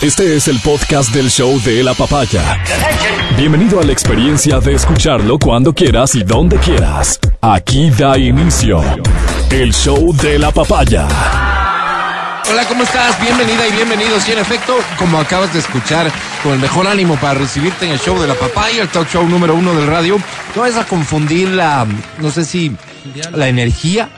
Este es el podcast del show de la papaya. Bienvenido a la experiencia de escucharlo cuando quieras y donde quieras. Aquí da inicio el show de la papaya. Hola, ¿cómo estás? Bienvenida y bienvenidos. Y en efecto, como acabas de escuchar, con el mejor ánimo para recibirte en el show de la papaya, el talk show número uno del radio, no vas a confundir la, no sé si, la energía,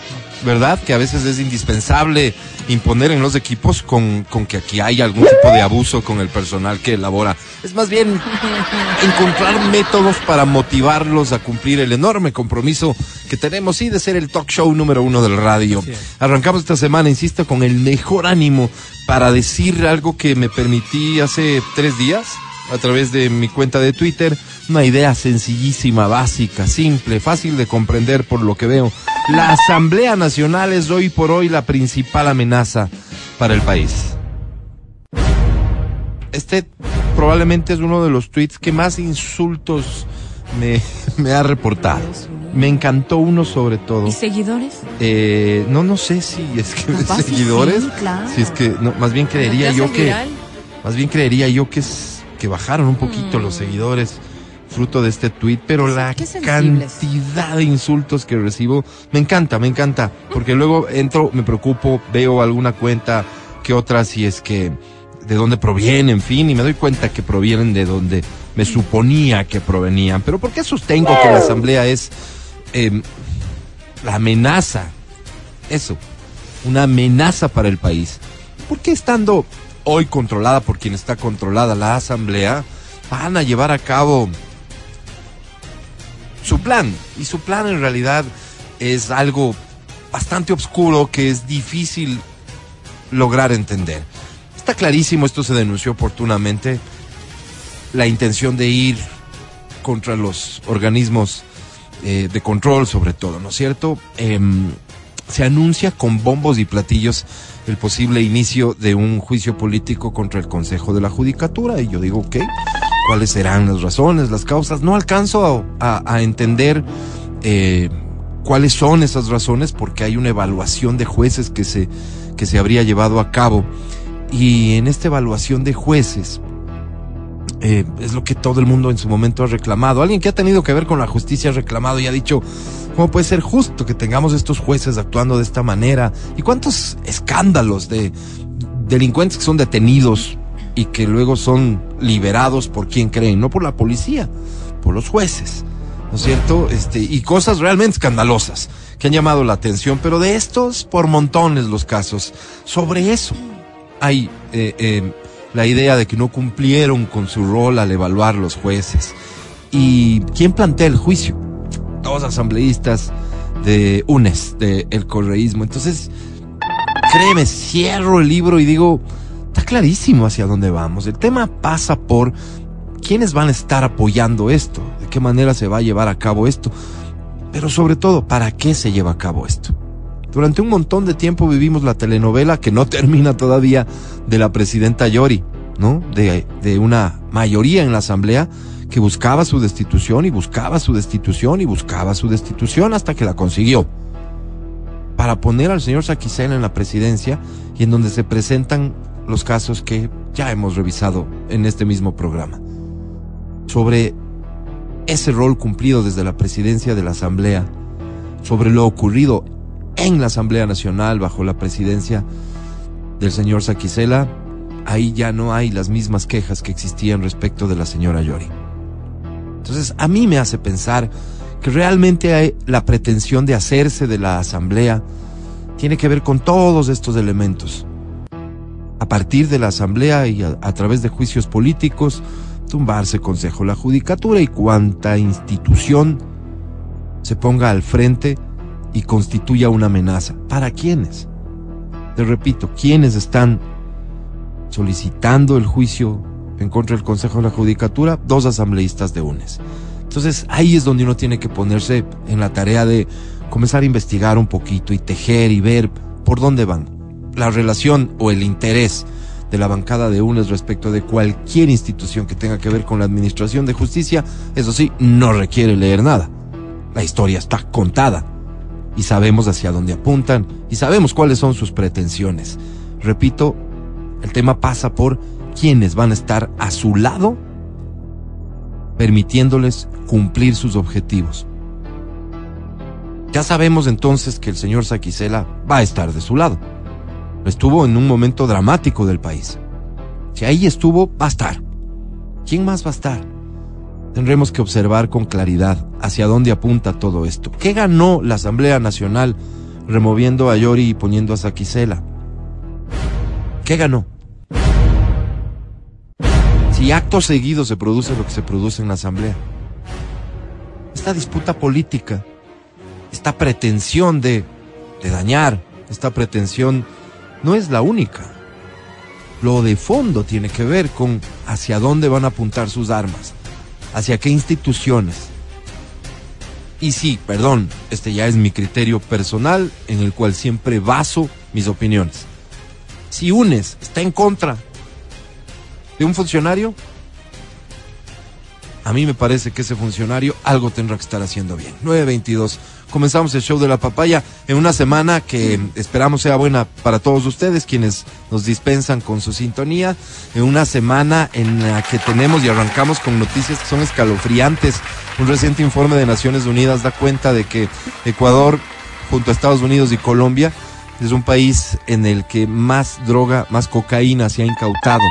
¿verdad? Que a veces es indispensable imponer en los equipos con, con que aquí hay algún tipo de abuso con el personal que elabora. Es más bien encontrar métodos para motivarlos a cumplir el enorme compromiso que tenemos, sí, de ser el talk show número uno del radio. Arrancamos esta semana, insisto, con el mejor ánimo para decir algo que me permití hace tres días a través de mi cuenta de Twitter. Una idea sencillísima, básica, simple, fácil de comprender por lo que veo. La Asamblea Nacional es hoy por hoy la principal amenaza para el país. Este probablemente es uno de los tweets que más insultos me, me ha reportado. Me encantó uno sobre todo. ¿Y seguidores? Eh, no, no sé si es que Capaz seguidores. sí, claro. Si es que, no, más bien creería ¿Ya yo que, viral? más bien creería yo que es, que bajaron un poquito los seguidores fruto de este tweet, pero la qué cantidad de insultos que recibo, me encanta, me encanta, porque luego entro, me preocupo, veo alguna cuenta que otra, si es que de dónde provienen, en fin, y me doy cuenta que provienen de donde me suponía que provenían. Pero ¿por qué sostengo que la asamblea es eh, la amenaza? Eso, una amenaza para el país. ¿Por qué estando hoy controlada por quien está controlada la asamblea, van a llevar a cabo su plan? Y su plan en realidad es algo bastante oscuro que es difícil lograr entender. Está clarísimo, esto se denunció oportunamente, la intención de ir contra los organismos eh, de control sobre todo, ¿no es cierto? Em, se anuncia con bombos y platillos el posible inicio de un juicio político contra el Consejo de la Judicatura y yo digo, ok, ¿cuáles serán las razones, las causas? No alcanzo a, entender eh, cuáles son esas razones porque hay una evaluación de jueces que se, que se habría llevado a cabo y en esta evaluación de jueces eh, es lo que todo el mundo en su momento ha reclamado. Alguien que ha tenido que ver con la justicia ha reclamado y ha dicho, ¿cómo puede ser justo que tengamos estos jueces actuando de esta manera? ¿Y cuántos escándalos de delincuentes que son detenidos y que luego son liberados por quien creen? No por la policía, por los jueces. ¿No es cierto? Este, y cosas realmente escandalosas que han llamado la atención, pero de estos por montones los casos. Sobre eso hay eh, eh, la idea de que no cumplieron con su rol al evaluar los jueces. ¿Y quién plantea el juicio? Dos asambleístas de UNES, de el correísmo. Entonces, créeme, cierro el libro y digo, está clarísimo hacia dónde vamos. El tema pasa por quiénes van a estar apoyando esto, de qué manera se va a llevar a cabo esto, pero sobre todo, ¿para qué se lleva a cabo esto? Durante un montón de tiempo vivimos la telenovela que no termina todavía de la presidenta Yori, ¿no? De, de una mayoría en la asamblea que buscaba su destitución y buscaba su destitución y buscaba su destitución hasta que la consiguió. Para poner al señor Saquicela en la presidencia y en donde se presentan los casos que ya hemos revisado en este mismo programa. Sobre ese rol cumplido desde la presidencia de la asamblea, sobre lo ocurrido en la Asamblea Nacional bajo la presidencia del señor Saquicela, ahí ya no hay las mismas quejas que existían respecto de la señora Yori. Entonces, a mí me hace pensar que realmente la pretensión de hacerse de la Asamblea tiene que ver con todos estos elementos. A partir de la Asamblea y a, través de juicios políticos, tumbarse Consejo, la Judicatura y cuanta institución se ponga al frente y constituya una amenaza. ¿Para quiénes? Te repito, ¿quiénes están solicitando el juicio en contra del Consejo de la Judicatura? Dos asambleístas de UNES. Entonces ahí es donde uno tiene que ponerse en la tarea de comenzar a investigar un poquito y tejer y ver por dónde van. La relación o el interés de la bancada de UNES respecto de cualquier institución que tenga que ver con la administración de justicia, eso sí, no requiere leer nada. La historia está contada y sabemos hacia dónde apuntan y sabemos cuáles son sus pretensiones. Repito, el tema pasa por quienes van a estar a su lado permitiéndoles cumplir sus objetivos. Ya sabemos entonces que el señor Saquicela va a estar de su lado. Estuvo en un momento dramático del país. Si ahí estuvo, va a estar. ¿Quién más va a estar? Tendremos que observar con claridad hacia dónde apunta todo esto. ¿Qué ganó la Asamblea Nacional removiendo a Yori y poniendo a Saquicela? ¿Qué ganó? Si acto seguido se produce lo que se produce en la Asamblea. Esta disputa política, esta pretensión de, de dañar, esta pretensión no es la única. Lo de fondo tiene que ver con hacia dónde van a apuntar sus armas, hacia qué instituciones. Y sí, perdón, este ya es mi criterio personal en el cual siempre baso mis opiniones. Si UNES está en contra de un funcionario, a mí me parece que ese funcionario algo tendrá que estar haciendo bien. 922. Comenzamos el show de la papaya en una semana que esperamos sea buena para todos ustedes, quienes nos dispensan con su sintonía. En una semana en la que tenemos y arrancamos con noticias que son escalofriantes. Un reciente informe de Naciones Unidas da cuenta de que Ecuador, junto a Estados Unidos y Colombia, es un país en el que más droga, más cocaína se ha incautado.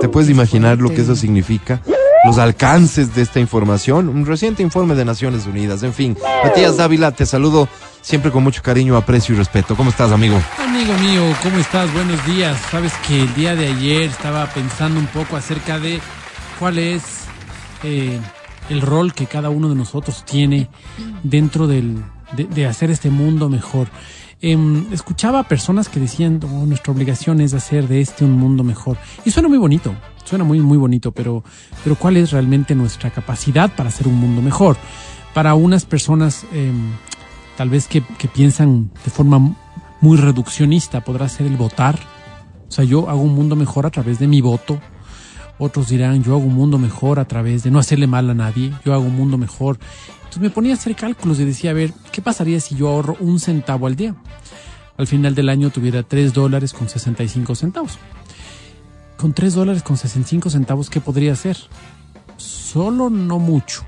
¿Te puedes imaginar lo que eso significa? Los alcances de esta información, un reciente informe de Naciones Unidas, en fin. Matías Dávila, te saludo siempre con mucho cariño, aprecio y respeto. ¿Cómo estás, amigo? Amigo mío, ¿cómo estás? Buenos días. Sabes que el día de ayer estaba pensando un poco acerca de cuál es eh, el rol que cada uno de nosotros tiene dentro del, de, de hacer este mundo mejor. Eh, escuchaba a personas que decían, oh, nuestra obligación es hacer de este un mundo mejor. Y suena muy bonito, suena muy, muy bonito, pero, pero ¿cuál es realmente nuestra capacidad para hacer un mundo mejor? Para unas personas, eh, tal vez que, que piensan de forma muy reduccionista, podrá ser el votar. O sea, yo hago un mundo mejor a través de mi voto. Otros dirán, yo hago un mundo mejor a través de no hacerle mal a nadie. Yo hago un mundo mejor entonces me ponía a hacer cálculos y decía, a ver, ¿qué pasaría si yo ahorro un centavo al día? Al final del año tuviera 3 dólares con 65 centavos. Con 3 dólares con 65 centavos, ¿qué podría hacer? Solo no mucho.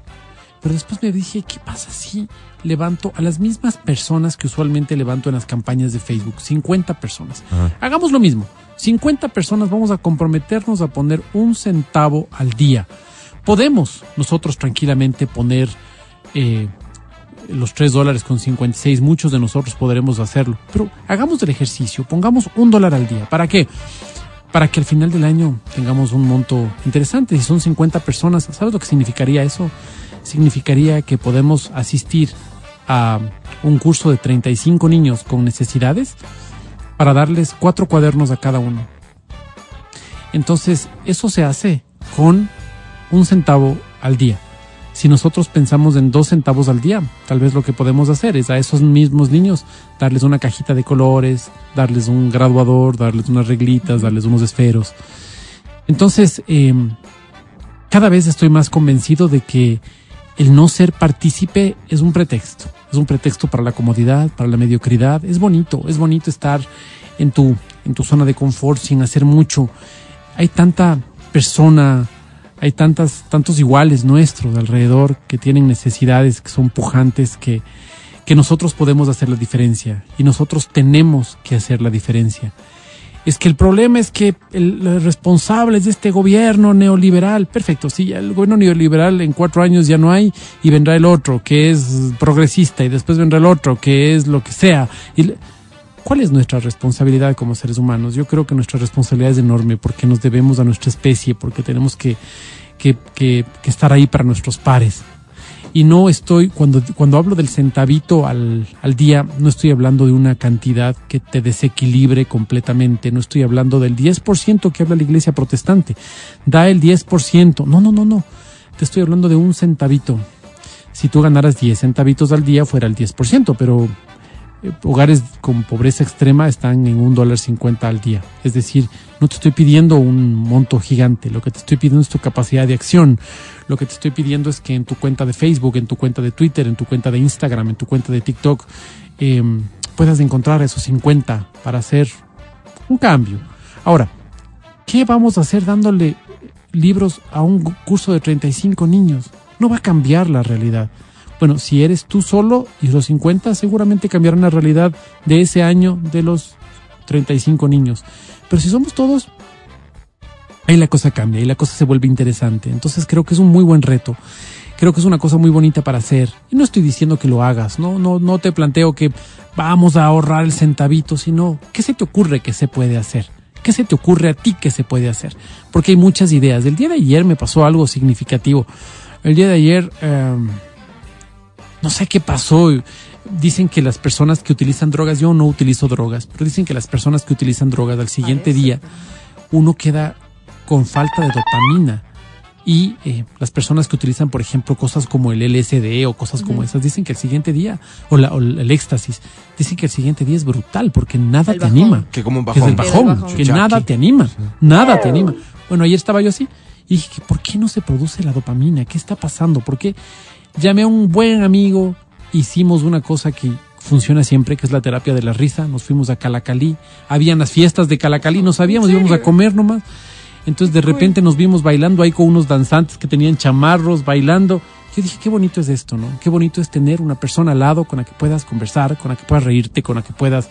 Pero después me dije, ¿qué pasa si levanto a las mismas personas que usualmente levanto en las campañas de Facebook? 50 personas. Ajá. Hagamos lo mismo. 50 personas vamos a comprometernos a poner un centavo al día. Podemos nosotros tranquilamente poner eh, los 3 dólares con 56, muchos de nosotros podremos hacerlo. Pero hagamos el ejercicio, pongamos un dólar al día. ¿Para qué? Para que al final del año tengamos un monto interesante. Si son 50 personas, ¿sabes lo que significaría eso? Significaría que podemos asistir a un curso de 35 niños con necesidades para darles cuatro cuadernos a cada uno. Entonces, eso se hace con un centavo al día si nosotros pensamos en dos centavos al día, tal vez lo que podemos hacer es a esos mismos niños darles una cajita de colores, darles un graduador, darles unas reglitas, darles unos esferos. Entonces, eh, cada vez estoy más convencido de que el no ser partícipe es un pretexto. Es un pretexto para la comodidad, para la mediocridad. Es bonito, es bonito estar en tu, en tu zona de confort sin hacer mucho. Hay tanta persona hay tantas, tantos iguales nuestros alrededor que tienen necesidades que son pujantes que, que nosotros podemos hacer la diferencia y nosotros tenemos que hacer la diferencia. Es que el problema es que el, los responsables de este gobierno neoliberal, perfecto, sí, el gobierno neoliberal en cuatro años ya no hay y vendrá el otro que es progresista y después vendrá el otro que es lo que sea. Y, ¿Cuál es nuestra responsabilidad como seres humanos? Yo creo que nuestra responsabilidad es enorme porque nos debemos a nuestra especie, porque tenemos que, que, que, estar ahí para nuestros pares. Y no estoy, cuando, cuando hablo del centavito al, al día, no estoy hablando de una cantidad que te desequilibre completamente, no estoy hablando del 10% que habla la iglesia protestante. Da el 10%. No, no, no, no. Te estoy hablando de un centavito. Si tú ganaras 10 centavitos al día, fuera el 10%, pero hogares con pobreza extrema están en un dólar cincuenta al día. Es decir, no te estoy pidiendo un monto gigante, lo que te estoy pidiendo es tu capacidad de acción. Lo que te estoy pidiendo es que en tu cuenta de Facebook, en tu cuenta de Twitter, en tu cuenta de Instagram, en tu cuenta de TikTok, eh, puedas encontrar esos 50 para hacer un cambio. Ahora, ¿Qué vamos a hacer dándole libros a un curso de 35 niños? No va a cambiar la realidad. Bueno, si eres tú solo y los 50, seguramente cambiarán la realidad de ese año de los 35 niños. Pero si somos todos, ahí la cosa cambia, ahí la cosa se vuelve interesante. Entonces creo que es un muy buen reto. Creo que es una cosa muy bonita para hacer. Y no estoy diciendo que lo hagas, no, no, no te planteo que vamos a ahorrar el centavito, sino ¿qué se te ocurre que se puede hacer? ¿Qué se te ocurre a ti que se puede hacer? Porque hay muchas ideas. El día de ayer me pasó algo significativo. El día de ayer, em, no sé qué pasó. Dicen que las personas que utilizan drogas, yo no utilizo drogas, pero dicen que las personas que utilizan drogas al siguiente día, uno queda con falta de dopamina. Y eh, las personas que utilizan, por ejemplo, cosas como el LSD o cosas como esas, dicen que el siguiente día, o, la, o el éxtasis, dicen que el siguiente día es brutal porque nada El te bajón. anima. Que como un Que es bajón. el bajón, bajón. que nada te anima, nada te anima. Bueno, ayer estaba yo así y dije, ¿por qué no se produce la dopamina? ¿Qué está pasando? ¿Por qué? Llamé a un buen amigo, hicimos una cosa que funciona siempre, que es la terapia de la risa. Nos fuimos a Calacalí, habían las fiestas de Calacalí, no sabíamos, íbamos a comer nomás. Entonces de repente nos vimos bailando ahí con unos danzantes que tenían chamarros, bailando. Yo dije, qué bonito es esto, ¿no? Qué bonito es tener una persona al lado con la que puedas conversar, con la que puedas reírte, con la que puedas...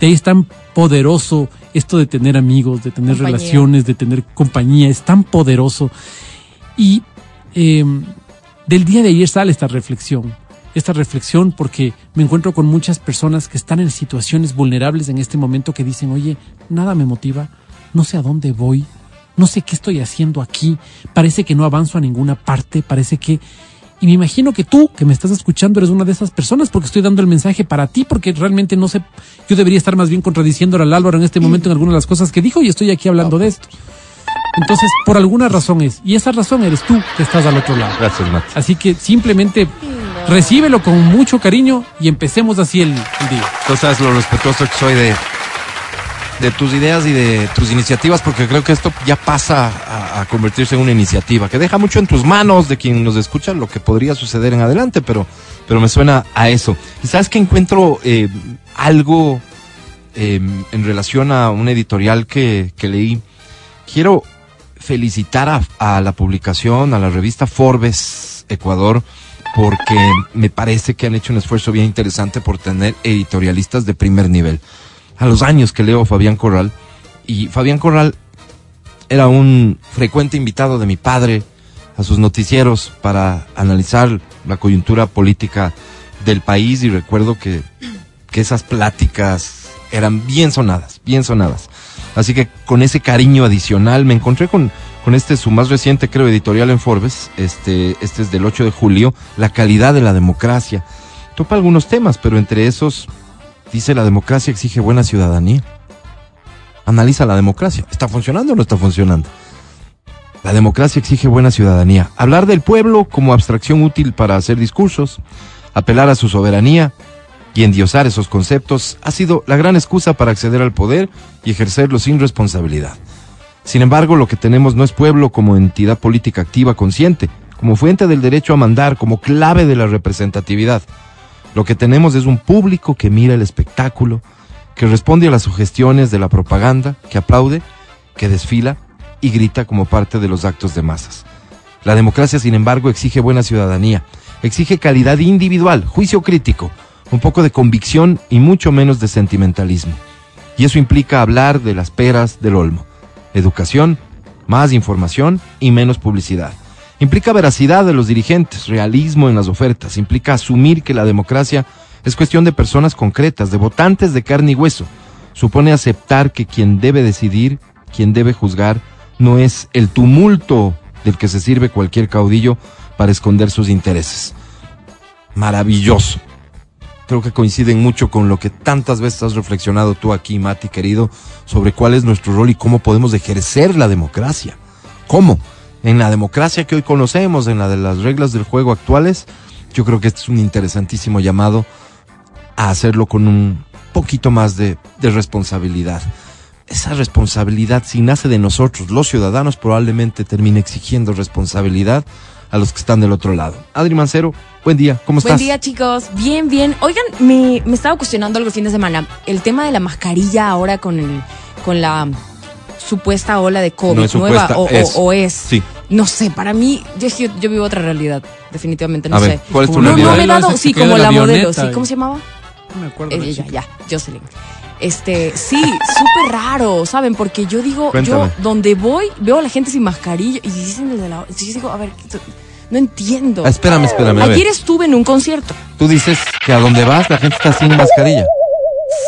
De ahí es tan poderoso esto de tener amigos, de tener Compañía. relaciones, de tener compañía, es tan poderoso. Y eh, del día de ayer sale esta reflexión, esta reflexión porque me encuentro con muchas personas que están en situaciones vulnerables en este momento que dicen, oye, nada me motiva, no sé a dónde voy, no sé qué estoy haciendo aquí, parece que no avanzo a ninguna parte, parece que... Y me imagino que tú, que me estás escuchando, eres una de esas personas porque estoy dando el mensaje para ti, porque realmente no sé, yo debería estar más bien contradiciéndole al Álvaro en este momento en algunas de las cosas que dijo y estoy aquí hablando de esto. Entonces, por alguna razón es, y esa razón eres tú que estás al otro lado. Gracias, Matt. Así que simplemente recíbelo con mucho cariño y empecemos así el, el día. Tú sabes lo respetuoso que soy de, de tus ideas y de tus iniciativas, porque creo que esto ya pasa a, a convertirse en una iniciativa, que deja mucho en tus manos de quien nos escucha lo que podría suceder en adelante, pero, pero me suena a eso. Y sabes que encuentro eh, algo eh, en relación a un editorial que, que leí. Quiero felicitar a, la publicación, a la revista Forbes Ecuador, porque me parece que han hecho un esfuerzo bien interesante por tener editorialistas de primer nivel. A los años que leo a Fabián Corral, y Fabián Corral era un frecuente invitado de mi padre a sus noticieros para analizar la coyuntura política del país y recuerdo que, que esas pláticas eran bien sonadas, bien sonadas. Así que con ese cariño adicional me encontré con, con este su más reciente, creo, editorial en Forbes. Este, este es del 8 de julio, La calidad de la democracia. Topa algunos temas, pero entre esos dice la democracia exige buena ciudadanía. Analiza la democracia. ¿Está funcionando o no está funcionando? La democracia exige buena ciudadanía. Hablar del pueblo como abstracción útil para hacer discursos, apelar a su soberanía y endiosar esos conceptos ha sido la gran excusa para acceder al poder y ejercerlo sin responsabilidad. Sin embargo, lo que tenemos no es pueblo como entidad política activa consciente, como fuente del derecho a mandar, como clave de la representatividad. Lo que tenemos es un público que mira el espectáculo, que responde a las sugestiones de la propaganda, que aplaude, que desfila y grita como parte de los actos de masas. La democracia, sin embargo, exige buena ciudadanía, exige calidad individual, juicio crítico, un poco de convicción y mucho menos de sentimentalismo. Y eso implica hablar de las peras del olmo. Educación, más información y menos publicidad. Implica veracidad de los dirigentes, realismo en las ofertas, implica asumir que la democracia es cuestión de personas concretas, de votantes de carne y hueso. Supone aceptar que quien debe decidir, quien debe juzgar, no es el tumulto del que se sirve cualquier caudillo para esconder sus intereses. Maravilloso. Creo que coinciden mucho con lo que tantas veces has reflexionado tú aquí, Mati, querido, sobre cuál es nuestro rol y cómo podemos ejercer la democracia. ¿Cómo? En la democracia que hoy conocemos, en la de las reglas del juego actuales, yo creo que este es un interesantísimo llamado a hacerlo con un poquito más de, de responsabilidad. Esa responsabilidad, si nace de nosotros, los ciudadanos, probablemente termine exigiendo responsabilidad a los que están del otro lado. Adri Mancero, buen día, ¿cómo Buen estás? día, chicos. Bien, bien. Oigan, me, me estaba cuestionando algo el fin de semana. El tema de la mascarilla ahora con el, con la supuesta ola de COVID No es nueva supuesta, o, es. o es. Sí. No sé, para mí, yo, yo, yo vivo otra realidad, definitivamente, no A sé. ver, ¿cuál es tu no, no me he dado, sí, como la la modelo, sí, ¿cómo se llamaba? No me acuerdo. Ella, chica. ya, Jocelyn. Este, sí, súper raro, ¿saben? Porque yo digo, Cuéntame. yo donde voy, veo a la gente sin mascarilla y dicen el de la. Yo digo, a ver, no entiendo. Ah, espérame, espérame. A ver. Ayer estuve en un concierto. Tú dices que a donde vas la gente está sin mascarilla.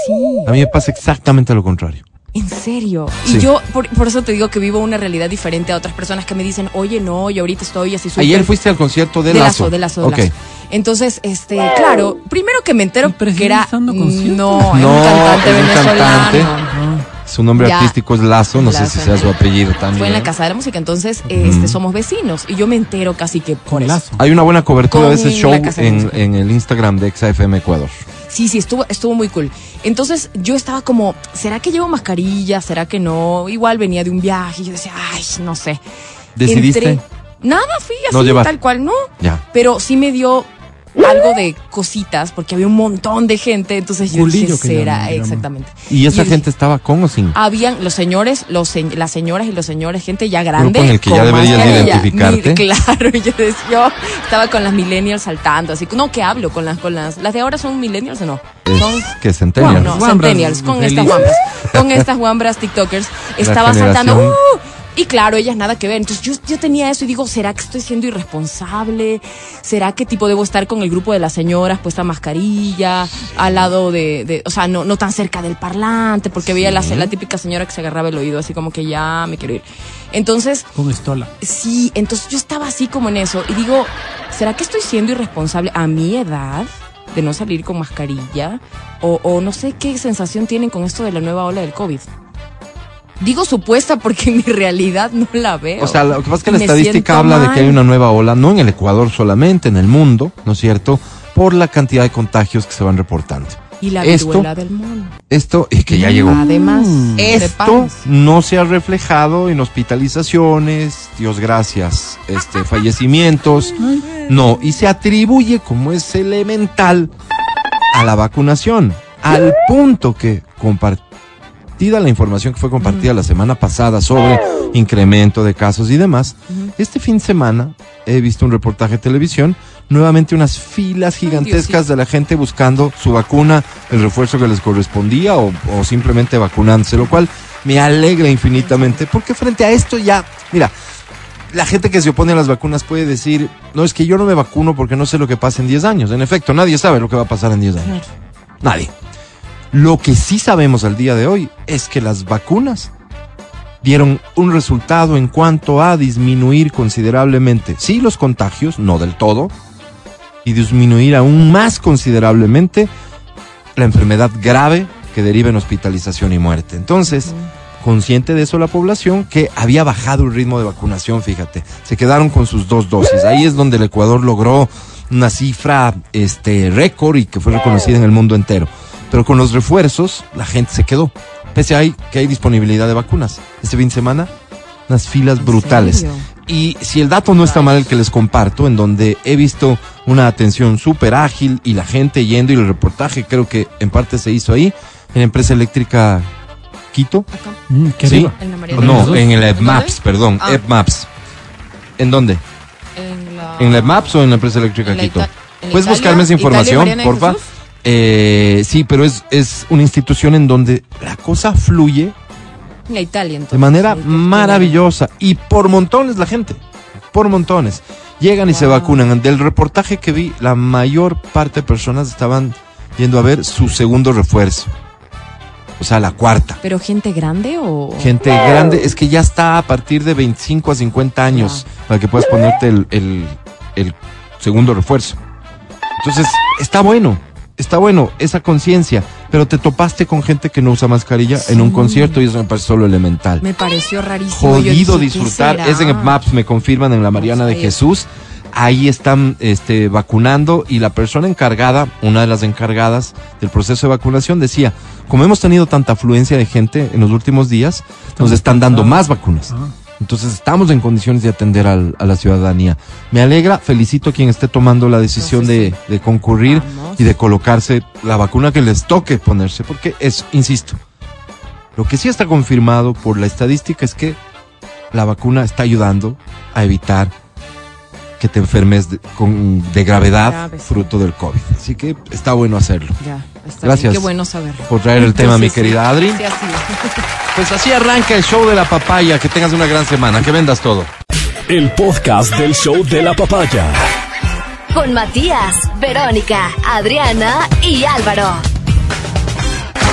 Sí, A mí me pasa exactamente lo contrario. en serio. Sí. Y yo, por, por eso te digo que vivo una realidad diferente a otras personas que me dicen, oye, no, yo ahorita estoy así súper. Ayer fuiste al concierto de, de Lazo. lazo, de lazo, de Ok. lazo. Entonces, este, claro, primero que me ¿El entero que era. conciertos? No, es un cantante es un venezolano. cantante. Su nombre Ya. artístico es Lazo, no sé si sea su ¿no? apellido también. Fue en la Casa de la Música, entonces este, somos vecinos y yo me entero casi que por con eso. lazo. Hay una buena cobertura de ese show de en, el Instagram de XFM Ecuador. Sí, sí, estuvo, estuvo muy cool. Entonces yo estaba como, ¿será que llevo mascarilla? ¿Será que no? Igual venía de un viaje y yo decía, ay, no sé. ¿Decidiste? Entré- Nada, fui No así, llevaste. tal cual, no. Ya. Pero sí me dio algo de cositas porque había un montón de gente, entonces yo Culillo dije, que será, llaman, digamos. exactamente. ¿Y esa gente dije, estaba con o sin? Habían los señores, los se- las señoras y los señores, gente ya grande. en el que ya con deberías identificarte. Mi- claro, yo, decía, yo estaba con las millennials saltando, así no, que hablo con las, con las, las de ahora son millennials o no? Es Son que Centennial. no, Guambras, centennials, con estas guambras, con estas guambras tiktokers, estaba saltando. ¡uh! Y claro, ellas nada que ver. Entonces yo, yo tenía eso y digo, ¿será que estoy siendo irresponsable? ¿Será que tipo debo estar con el grupo de las señoras puesta mascarilla, al lado de, de- o sea, no, no tan cerca del parlante, porque veía la, la típica señora que se agarraba el oído, así como que ya me quiero ir. Entonces, Con estola. Sí, entonces yo estaba así como en eso y digo, ¿será que estoy siendo irresponsable a mi edad de no salir con mascarilla? O, o no sé qué sensación tienen con esto de la nueva ola del COVID. Digo supuesta porque en mi realidad no la veo. O sea, lo que pasa es que la Me estadística habla de que hay una nueva ola, no en el Ecuador solamente, en el mundo, ¿no es cierto? Por la cantidad de contagios que se van reportando. Y la esto- del mono. Esto es que ya llegó. Además, Esto prepárense. no se ha reflejado en hospitalizaciones, Dios gracias, este, fallecimientos, no, y se atribuye como es elemental a la vacunación, al punto que compartida la información que fue compartida la semana pasada sobre incremento de casos y demás, este fin de semana he visto un reportaje de televisión, nuevamente unas filas gigantescas de la gente buscando su vacuna, el refuerzo que les correspondía o, o simplemente vacunándose, lo cual me alegra infinitamente porque frente a esto ya, mira, la gente que se opone a las vacunas puede decir, no, es que yo no me vacuno porque no sé lo que pasa en 10 años. En efecto, nadie sabe lo que va a pasar en 10 años. Nadie. Lo que sí sabemos al día de hoy es que las vacunas dieron un resultado en cuanto a disminuir considerablemente, sí, los contagios, no del todo, y disminuir aún más considerablemente la enfermedad grave que deriva en hospitalización y muerte. Entonces, consciente de eso la población que había bajado el ritmo de vacunación, fíjate, se quedaron con sus dos dosis. Ahí es donde el Ecuador logró una cifra este récord y que fue reconocida en el mundo entero. Pero con los refuerzos la gente se quedó. Pese a que hay disponibilidad de vacunas. Este fin de semana unas filas ¿En brutales. serio? Y si el dato no está mal el que les comparto, en donde he visto una atención súper ágil y la gente yendo y el reportaje creo que en parte se hizo ahí, en la empresa eléctrica Quito. Acá, Mm, qué ¿Sí? en No, en el. EPMAPS, perdón, Ah. EPMAPS. ¿En dónde? En la, ¿En la EPMAPS o en la empresa eléctrica en la Quito? Ita- en la ¿Puedes Italia- buscarme esa información, porfa? Jesús? Eh, sí, pero es, es una institución en donde la cosa fluye En la Italia, entonces. de manera maravillosa y por montones la gente, por montones. Llegan y se vacunan. Del reportaje que vi, la mayor parte de personas estaban yendo a ver su segundo refuerzo. O sea, la cuarta. ¿Pero gente grande o...? Gente grande, es que ya está a partir de 25 a 50 años para que puedas ponerte el, el- el segundo refuerzo. Entonces, está bueno, está bueno esa conciencia, pero te topaste con gente que no usa mascarilla en un concierto y eso me parece solo elemental. Me pareció rarísimo. Jodido dije, ¿qué disfrutar, es en Maps, me confirman en la Mariana de. Jesús. Ahí están este, vacunando y la persona encargada, una de las encargadas del proceso de vacunación, decía, como hemos tenido tanta afluencia de gente en los últimos días, nos están dando más vacunas. Entonces estamos en condiciones de atender al- a la ciudadanía. Me alegra, felicito a quien esté tomando la decisión Entonces, de, de concurrir Vamos. y de colocarse la vacuna que les toque ponerse, porque es, insisto, Lo que sí está confirmado por la estadística es que la vacuna está ayudando a evitar que te enfermes de, con, de gravedad fruto del COVID. Así que está bueno hacerlo. Ya, está Gracias. bien. Qué bueno saberlo. Por traer el tema, mi querida Adri. sí, así es. Pues así arranca el show de la papaya. Que tengas una gran semana. Que vendas todo. El podcast del show de la papaya. Con Matías, Verónica, Adriana y Álvaro.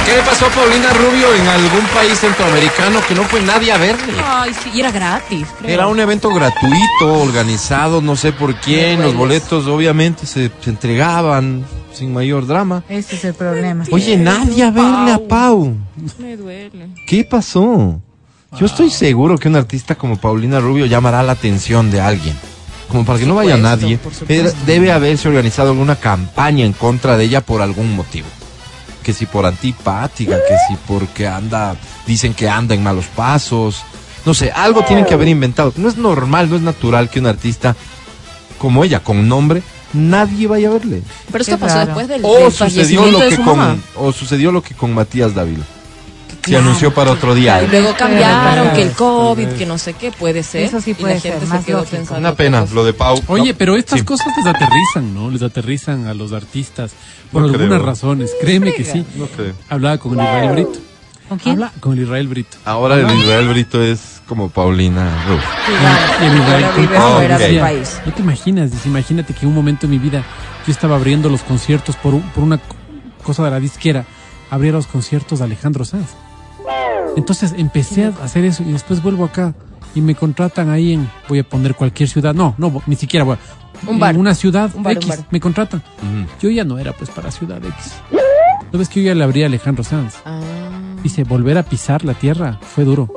¿Qué le pasó a Paulina Rubio en algún país centroamericano que no fue nadie a verle? Ay, sí, y era gratis. creo. Era un evento gratuito, organizado, no sé por quién. Los Hueles. boletos obviamente se, se entregaban sin mayor drama. Ese es el problema. Oye, nadie a verle a Pau. Me duele. ¿Qué pasó? Yo estoy seguro que un artista como Paulina Rubio llamará la atención de alguien. Como para que no vaya nadie. Debe haberse organizado alguna campaña en contra de ella por algún motivo. Que si por antipática, que si porque anda, dicen que anda en malos pasos. No sé, algo tienen que haber inventado. No es normal, no es natural que un artista como ella, con nombre, nadie vaya a verle. Pero esto Qué pasó raro. después del, O del sucedió lo de que su con, mamá. o sucedió lo que con Matías Dávila. Se Claro, anunció para otro día. Y luego cambiaron que el COVID, que no sé qué, puede ser. Eso sí y puede la gente ser, se más quedó lógico. pensando Una pena, cosas. lo de Pau. Oye, No, pero estas sí. cosas les aterrizan, ¿no? Les aterrizan a los artistas por No algunas creo. razones. Créeme que sí. No creo. Hablaba con el Israel Brito. ¿Con quién? Habla con el Israel Brito. Ahora el Israel Brito es como Paulina país. No te imaginas, dice, imagínate que en un momento de mi vida yo estaba abriendo los conciertos por, un- por una co- cosa de la disquera, abría los conciertos de Alejandro Sanz. Entonces empecé a hacer eso y después vuelvo acá y me contratan ahí en, voy a poner cualquier ciudad, no, no, ni siquiera, voy a- Un en una ciudad Un bar, un X, bar. me contratan. Yo ya no era pues para ciudad X. ¿No ves que yo ya le abría a Alejandro Sanz? Ah. Dice, volver a pisar la tierra fue duro.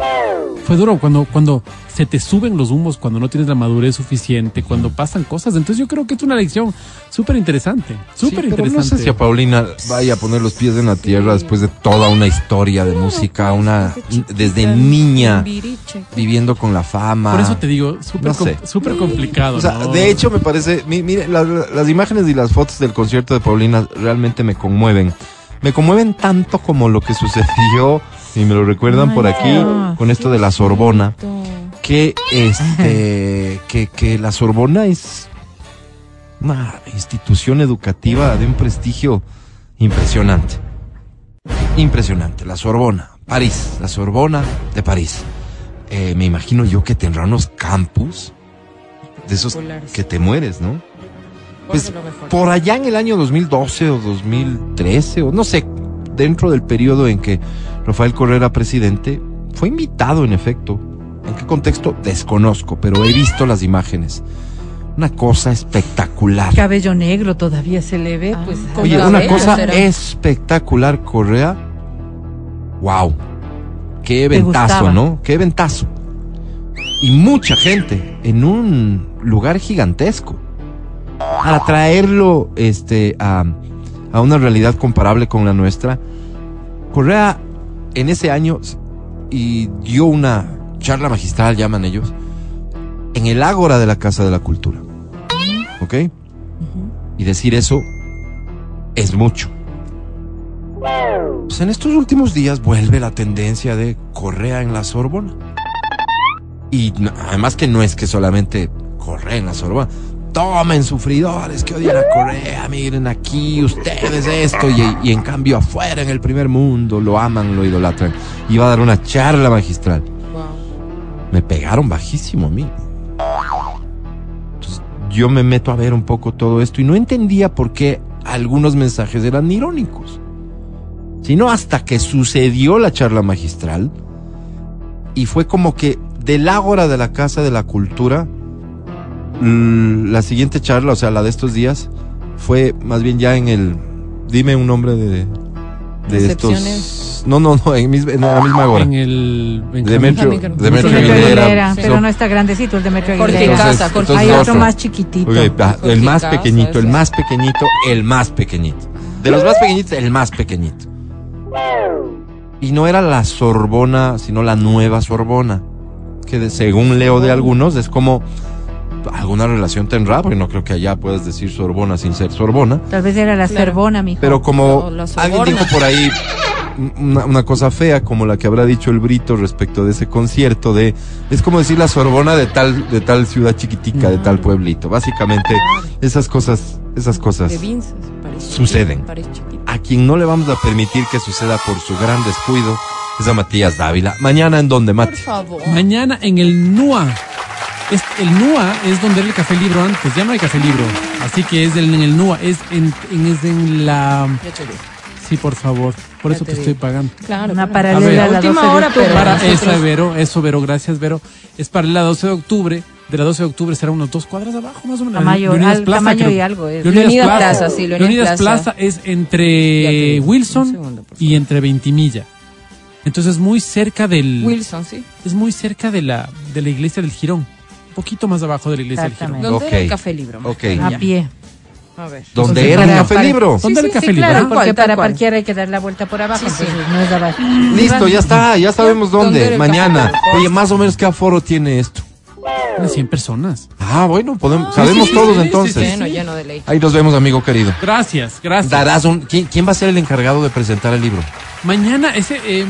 Fue duro cuando, cuando se te suben los humos, cuando no tienes la madurez suficiente, cuando pasan cosas. Entonces yo creo que es una lección súper interesante. Súper Sí, interesante. No sé si a Paulina vaya a poner los pies en la tierra después de toda una historia de música, una desde niña viviendo con la fama. Por eso te digo, súper No sé. com- complicado. O sea, ¿no? de hecho me parece, mi- mire, la- las imágenes y las fotos del concierto de Paulina realmente me conmueven. Me conmueven tanto como lo que sucedió, y me lo recuerdan por aquí, no. con esto de la Sorbona, que este, que, que la Sorbona es una institución educativa de un prestigio impresionante. Impresionante, la Sorbona, París, la Sorbona de París. Eh, me imagino yo que tendrá unos campus de esos que te mueres, ¿no? Pues por allá en el año 2012 o 2013 o no sé, dentro del periodo en que Rafael Correa era presidente, fue invitado en efecto. ¿En qué contexto? Desconozco, pero he visto las imágenes. Una cosa espectacular. Cabello negro todavía se le ve, pues. con Oye, cabello, una cosa será. espectacular, Correa. Wow. Qué ¿Te ventazo? ¿no? Qué ventazo. Y mucha gente en un lugar gigantesco. Para traerlo este, a, a una realidad comparable con la nuestra, Correa en ese año y dio una charla magistral, llaman ellos, en el ágora de la Casa de la Cultura. ¿Ok? Y decir eso es mucho. Pues en estos últimos días vuelve la tendencia de Correa en la Sorbona. Y no- además que no es que solamente Correa en la Sorbona. Tomen sufridores que odian a Correa, miren aquí ustedes esto y, y en cambio afuera en el primer mundo lo aman, lo idolatran. Iba a dar una charla magistral. Wow. Me pegaron bajísimo a mí. Entonces, yo me meto a ver un poco todo esto y no entendía por qué algunos mensajes eran irónicos. Sino hasta que sucedió la charla magistral y fue como que del ágora de la Casa de la Cultura, la siguiente charla, o sea, la de estos días, fue más bien ya en el... Dime un nombre de... De estos... No, no, no, en, mis- en la misma ágora. En el... en Demetrio, Benjamín. Demetrio Demetrio Aguilera. Pero no está grandecito el Demetrio Jorge Aguilera. Entonces- Casa, entonces Hay otro. otro más chiquitito. Ok, va, el más Casa, pequeñito, el más pequeñito, el más pequeñito. De los más pequeñitos, el más pequeñito. Y no era la Sorbona, sino la nueva Sorbona. Que de- según leo de algunos, es como alguna relación tendrá, porque no creo que allá puedas decir Sorbona sin ser Sorbona. Tal vez era la Claro. Cervona, mijo. Pero como alguien dijo por ahí, una, una cosa fea como la que habrá dicho el Brito respecto de ese concierto de es como decir la Sorbona de tal de tal ciudad chiquitica, de tal pueblito. Básicamente esas cosas esas cosas Suceden. a quien no le vamos a permitir que suceda por su gran descuido es a Matías Dávila. Mañana en donde Por Mati. favor. Mañana en el NUA. Es, el NUA es donde era el Café Libro antes, ya no hay Café Libro. Así que es del- en el NUA, es en, en- es en la... Sí, por favor, por Ya eso te estoy pagando. Claro. Una paralela A ver. a la Última 12 de hora, octubre. pero- Para eso, Vero, eso, Vero, gracias, Vero. Es para la 12 de octubre. De la 12 de octubre será unos dos cuadras abajo, más o menos. Tamaño- Leonidas al- tamaño creo. y algo es. Leonidas Plaza, sí, Leonidas Leonidas Plaza. Plaza es entre Wilson segundo, y entre Ventimilla. Entonces muy cerca del Wilson, sí. es muy cerca de la de la iglesia del Girón, poquito más abajo de la iglesia del Girón. ¿Dónde era Ok. el café libro? A pie. A ver. Donde Entonces, era el Café Libro. ¿Dónde Sí, el sí, Café sí, Libro? claro. Porque para cual. parquear hay que dar la vuelta por abajo, Sí, sí. entonces no es abajo. Listo, ya está, ya sabemos ¿Dónde dónde. Mañana. Café? Oye, más o menos qué aforo tiene esto. Unas 100 personas. Ah, bueno, podemos, sabemos sí, todos sí, sí, entonces. Lleno, lleno de ley. Ahí nos vemos, amigo querido. Gracias, gracias. Darás un. ¿quién, quién va a ser el encargado de presentar el libro? Mañana ese eh,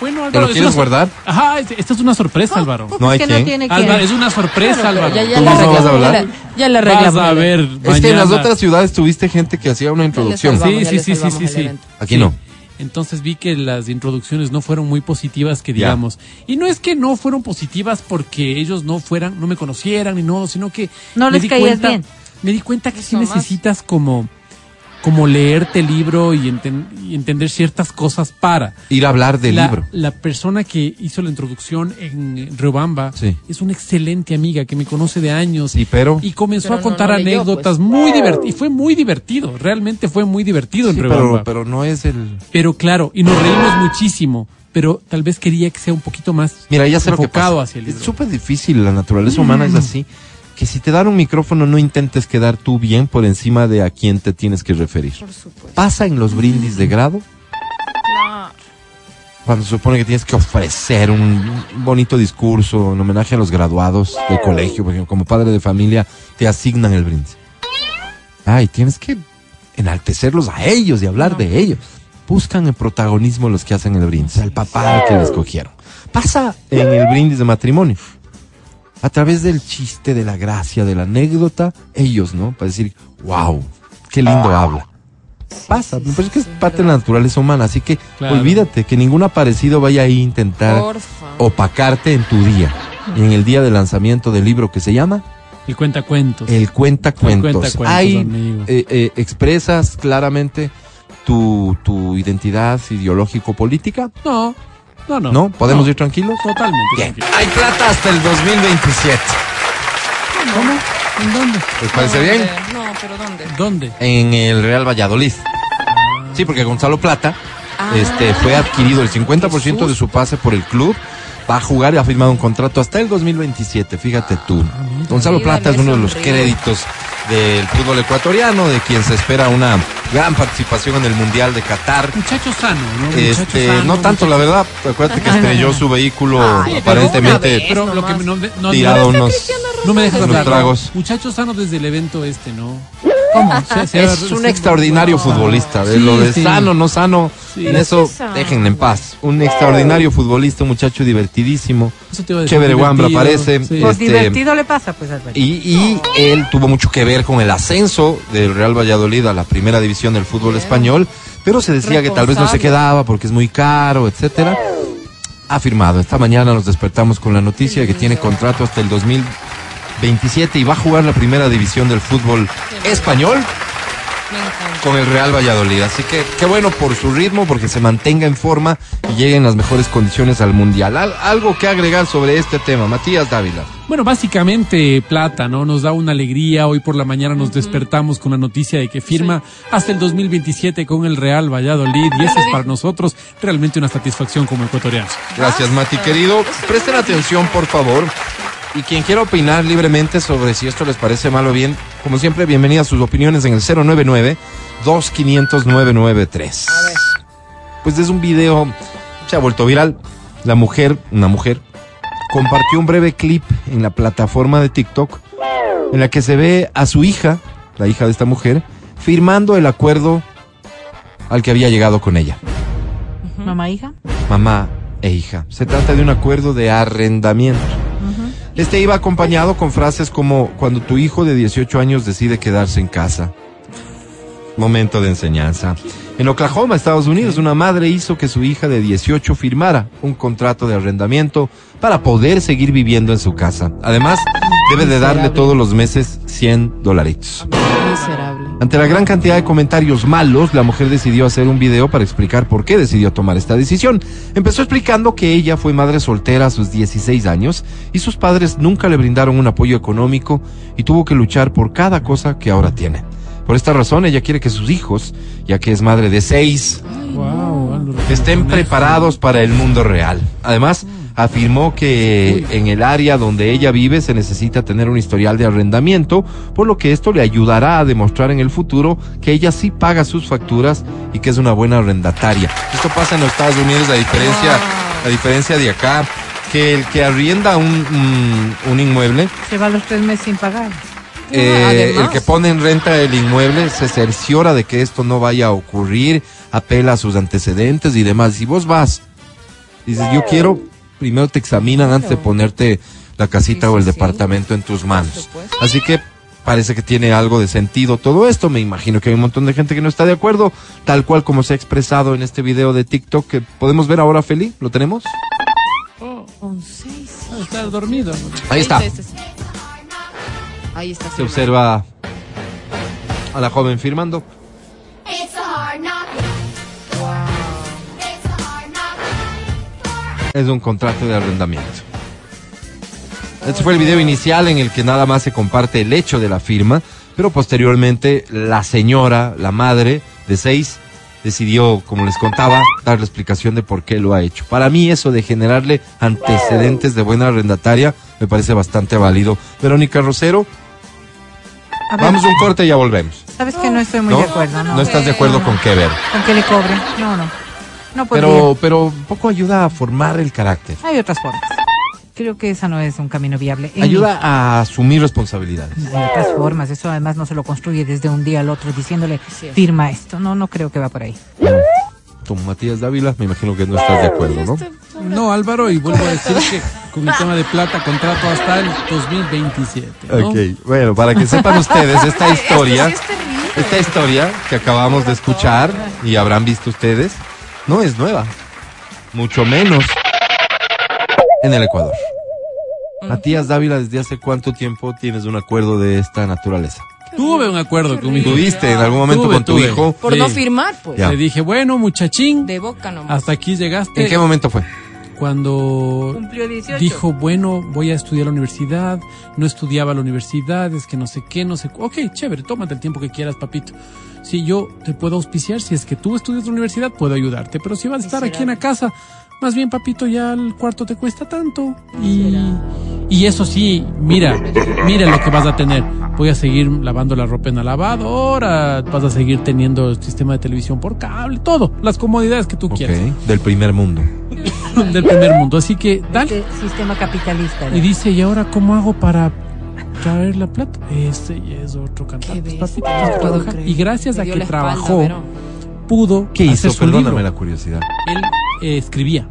bueno, Álvaro, ¿Te lo es quieres una guardar? Ajá, es- esta es una sorpresa, Álvaro. No hay que quien. no tiene que. Álvaro, es una sorpresa, Claro, Álvaro. ya, ya ¿Tú la no vas a arreglamos, hablar? ya la- la Vas arreglamos. a ver Es que en las mañana. otras ciudades tuviste gente que hacía una introducción. salvamos, Sí, sí, sí, sí, sí, sí. Aquí Sí. no. Entonces vi que las introducciones no fueron muy positivas, que Ya. digamos. Y no es que no fueron positivas porque ellos no fueran, no me conocieran ni no, sino que No me les di caías cuenta, bien. Me di cuenta que sí Eso más. necesitas como, como leerte el libro y, enten- y entender ciertas cosas para. Ir a hablar del la, libro. la persona que hizo la introducción en Riobamba Sí. es una excelente amiga que me conoce de años. Sí, pero. Y comenzó Pero a contar no leyó, anécdotas pues. muy divertidas. Y fue muy divertido. Realmente fue muy divertido en Riobamba. pero, pero no es el. Pero claro, y nos reímos muchísimo, pero tal vez quería que sea un poquito más Mira, ya sé lo que enfocado pasa. hacia el Es libro. súper difícil, la naturaleza humana es así. Que si te dan un micrófono no intentes quedar tú bien por encima de a quién te tienes que referir. Por supuesto. Pasa en los brindis de grado cuando se supone que tienes que ofrecer un, bonito discurso en homenaje a los graduados del colegio, porque como padre de familia te asignan el brindis. Ay, tienes que enaltecerlos a ellos y hablar de ellos. Buscan el protagonismo los que hacen el brindis, al papá que le escogieron. Pasa en el brindis de matrimonio. A través del chiste, de la gracia, de la anécdota, ellos, ¿no? Para decir, wow, qué lindo habla. Pasa, me parece que es parte de la naturaleza humana, así que Claro. olvídate que ningún aparecido vaya ahí a intentar Porfa. opacarte en tu día. Y en el día del lanzamiento del libro que se llama El cuentacuentos. El Cuentacuentos. El Cuentacuentos, Ahí eh, eh, expresas claramente tu, tu identidad ideológico-política. No, no, no. ¿No? ¿Podemos ir tranquilos? Totalmente. Bien. tranquilo. Hay plata hasta el 2027. ¿Cómo? ¿En dónde? ¿Les parece ¿Dónde? bien? No, pero ¿dónde? ¿Dónde? En el Real Valladolid. Sí, porque Gonzalo Plata Ah. este, fue adquirido el 50% de su pase por el club. Va a jugar y ha firmado un contrato hasta el 2027, fíjate tú. Ah. Gonzalo Mírale, Plata es uno de los créditos del fútbol ecuatoriano, de quien se espera una gran participación en el Mundial de Qatar. Muchacho sano, ¿no? Muchacho Este, sano, no tanto, la verdad. Acuérdate que estrelló su vehículo Ay, pero una aparentemente vez. Pero lo que no, no, tirado no, unos. no me dejas unos tragos. Muchacho sano desde el evento este, ¿no? Es un extraordinario futbolista. De Sí, lo de sí. sano, no sano, Sí. en eso déjenle en paz. Un extraordinario futbolista, un muchacho divertidísimo. Chévere Wambra divertido, parece. sí. Pues Este, divertido le pasa, pues Álvaro. Y, y él tuvo mucho que ver con el ascenso del Real Valladolid a la primera división del fútbol español, pero se decía que tal vez no se quedaba porque es muy caro, etcétera. Ha firmado. Esta mañana nos despertamos con la noticia de que tiene contrato hasta el 2027 y va a jugar la primera división del fútbol español con el Real Valladolid. Así que qué bueno por su ritmo, porque se mantenga en forma y llegue en las mejores condiciones al Mundial. Al- algo que agregar sobre este tema, Matías Dávila. Bueno, básicamente plata, ¿no? Nos da una alegría. Hoy por la mañana nos despertamos con la noticia de que firma hasta el 2027 con el Real Valladolid y eso es para nosotros realmente una satisfacción como ecuatorianos. Gracias, Mati, querido. Presten atención, por favor. Y quien quiera opinar libremente sobre si esto les parece mal o bien, como siempre, bienvenidas sus opiniones en el 099-2500-993. Pues es un video, se ha vuelto viral. La mujer, una mujer, compartió un breve clip en la plataforma de TikTok en la que se ve a su hija, la hija de esta mujer, firmando el acuerdo al que había llegado con ella. Mamá, hija. mamá e hija. Se trata de un acuerdo de arrendamiento. Este iba acompañado con frases como cuando tu hijo de 18 años decide quedarse en casa. Momento de enseñanza. En Oklahoma, Estados Unidos, una madre hizo que su hija de 18 firmara un contrato de arrendamiento para poder seguir viviendo en su casa. Además, debe de darle todos los meses 100 dolaritos. Miserable. Ante la gran cantidad de comentarios malos, la mujer decidió hacer un video para explicar por qué decidió tomar esta decisión. Empezó explicando que ella fue madre soltera a sus 16 años y sus padres nunca le brindaron un apoyo económico y tuvo que luchar por cada cosa que ahora tiene. Por esta razón, ella quiere que sus hijos, ya que es madre de seis, Wow, estén preparados para el mundo real. Además, afirmó que en el área donde ella vive se necesita tener un historial de arrendamiento, por lo que esto le ayudará a demostrar en el futuro que ella sí paga sus facturas y que es una buena arrendataria. Esto pasa en los Estados Unidos, a diferencia, a diferencia de acá, que el que arrienda un, un- un inmueble, Se va los tres meses sin pagar. eh, Además. el que pone en renta el inmueble se cerciora de que esto no vaya a ocurrir, apela a sus antecedentes y demás. Si vos vas, dices, yo quiero, primero te examinan antes de ponerte la casita Sí, o el sí, sí. departamento en tus manos. Así que parece que tiene algo de sentido todo esto. Me imagino que hay un montón de gente que no está de acuerdo, tal cual como se ha expresado en este video de TikTok que podemos ver ahora, Feli. ¿Lo tenemos? Con seis. Ah, Está dormido. Ahí está. Ahí está. Se observa a la joven firmando. Es un contrato de arrendamiento. Este fue el video inicial en el que nada más se comparte el hecho de la firma, pero posteriormente la señora, la madre de seis, decidió, como les contaba, dar la explicación de por qué lo ha hecho. Para mí eso de generarle antecedentes de buena arrendataria me parece bastante válido. Verónica Rosero, A ver, vamos a un corte y ya volvemos. sabes que no estoy muy ¿No? de acuerdo, ¿no? ¿No estás de acuerdo con qué ver? Con que le cobre. No, no. No podría. Pero, pero un poco ayuda a formar el carácter. Hay otras formas. Creo que esa no es un camino viable. En Ayuda a asumir responsabilidades. Hay otras formas. Eso además no se lo construye desde un día al otro diciéndole, firma esto. No, no creo que va por ahí. Tú, Matías Dávila, me imagino que no estás de acuerdo, ¿no? No, Álvaro, y vuelvo a decir que con el tema de plata, contrato hasta el 2027. ¿no? Ok, bueno, para que sepan ustedes, esta historia, esta historia que acabamos de escuchar y habrán visto ustedes, no es nueva, mucho menos en el Ecuador. Matías Dávila, ¿desde hace cuánto tiempo tienes un acuerdo de esta naturaleza? Tuve un acuerdo con mi hijo. ¿Tuviste en algún momento Tuve, con tu tuve. hijo? Por Sí. no firmar, pues. Ya. Le dije, bueno, muchachín, De boca nomás. hasta aquí llegaste. ¿En qué momento fue? Cuando Cumplió 18. dijo, bueno, voy a estudiar a la universidad, no estudiaba a la universidad, es que no sé qué, no sé cu- Ok, chévere, tómate el tiempo que quieras, papito. Si yo te puedo auspiciar, si es que tú estudias la universidad, puedo ayudarte. Pero si vas a estar aquí en la casa, más bien, papito, ya el cuarto te cuesta tanto. Y, y eso sí, mira, mira lo que vas a tener. Voy a seguir lavando la ropa en la lavadora, vas a seguir teniendo el sistema de televisión por cable, todo, las comodidades que tú Ok, quieras del primer mundo. del primer mundo. Así que, dale. Este sistema capitalista. Y dice, ¿y ahora cómo hago para traer la plata? Este y es otro cantante. no. Y gracias a que espalda, trabajó, pudo ¿Qué hacer hizo? su Perdóname libro. la curiosidad. Él eh, escribía.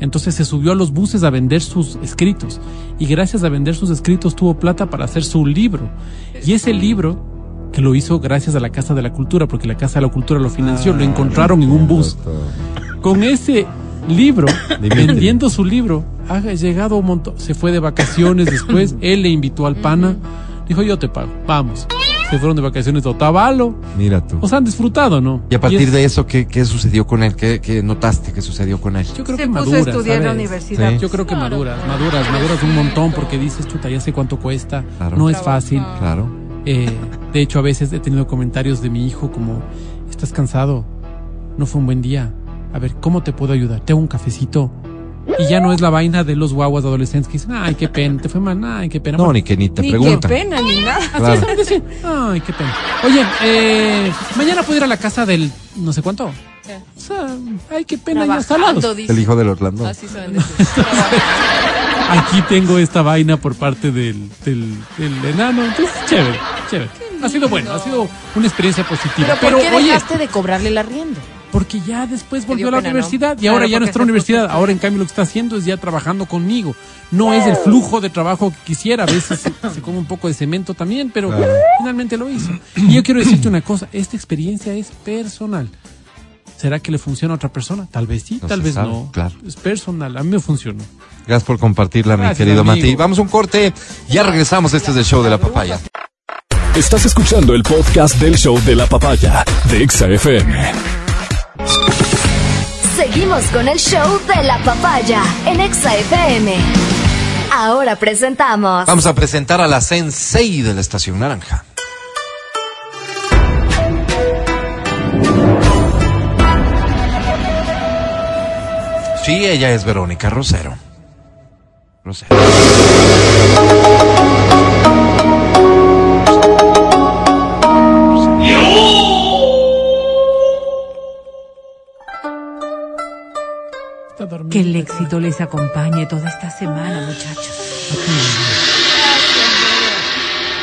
Entonces se subió a los buses a vender sus escritos. Y gracias a vender sus escritos tuvo plata para hacer su libro. Y ese libro, que lo hizo gracias a la Casa de la Cultura, porque la Casa de la Cultura lo financió, lo encontraron en un bus. Con ese libro, vendiendo su libro, ha llegado un montón. Se fue de vacaciones después, él le invitó al pana, dijo yo te pago, vamos. Se fueron de vacaciones a Otavalo, Mira tú. o sea, han disfrutado, ¿no? Y a partir es- de eso, ¿qué, qué sucedió con él? ¿Qué, qué notaste que sucedió con él? Yo creo Se que puso madura, a estudiar en la ¿sabes? universidad. Sí. Yo creo que maduras, maduras, maduras un montón porque dices, chuta, ya sé cuánto cuesta, Claro. no es fácil. Claro. Eh, de hecho, a veces he tenido comentarios de mi hijo como, estás cansado, no fue un buen día. A ver, ¿cómo te puedo ayudar? Te hago un cafecito. Y ya no es la vaina de los guaguas adolescentes que dicen, ay, qué pena, te fue mal, ay, qué pena. No, ni que ni te Ni preguntan. qué pena, ni nada. Así Claro. es, ay, qué pena. Oye, eh, mañana puedo ir a la casa del no sé cuánto. O sea, ay, qué pena, ya está. El hijo del Orlando. Así. Trabajando. Aquí tengo esta vaina por parte del, del, del enano. Entonces, chévere, chévere. Ha sido bueno, ha sido una experiencia positiva. Pero ¿por qué dejaste de cobrarle el arriendo? Porque ya después volvió a la pena, ¿no? universidad y Claro, ahora ya no está en la universidad. Ahora, en cambio, lo que está haciendo es ya trabajando conmigo. No es el flujo de trabajo que quisiera. A veces se, se come un poco de cemento también, pero finalmente lo hizo. Y yo quiero decirte una cosa: esta experiencia es personal. ¿Será que le funciona a otra persona? Tal vez sí, No tal vez sabe, no. claro. Es personal. A mí me funcionó. Gracias por compartirla, mi querido amigo. Mati. Vamos a un corte. Ya regresamos. Este es el show de la papaya. Estás escuchando el podcast del show de la papaya de Exa FM. Seguimos con el show de la papaya en Exa FM. Ahora presentamos. Vamos a presentar a la Sensei de la Estación Naranja. Sí, ella es Verónica Rosero. Rosero. Que el éxito les acompañe toda esta semana, muchachos.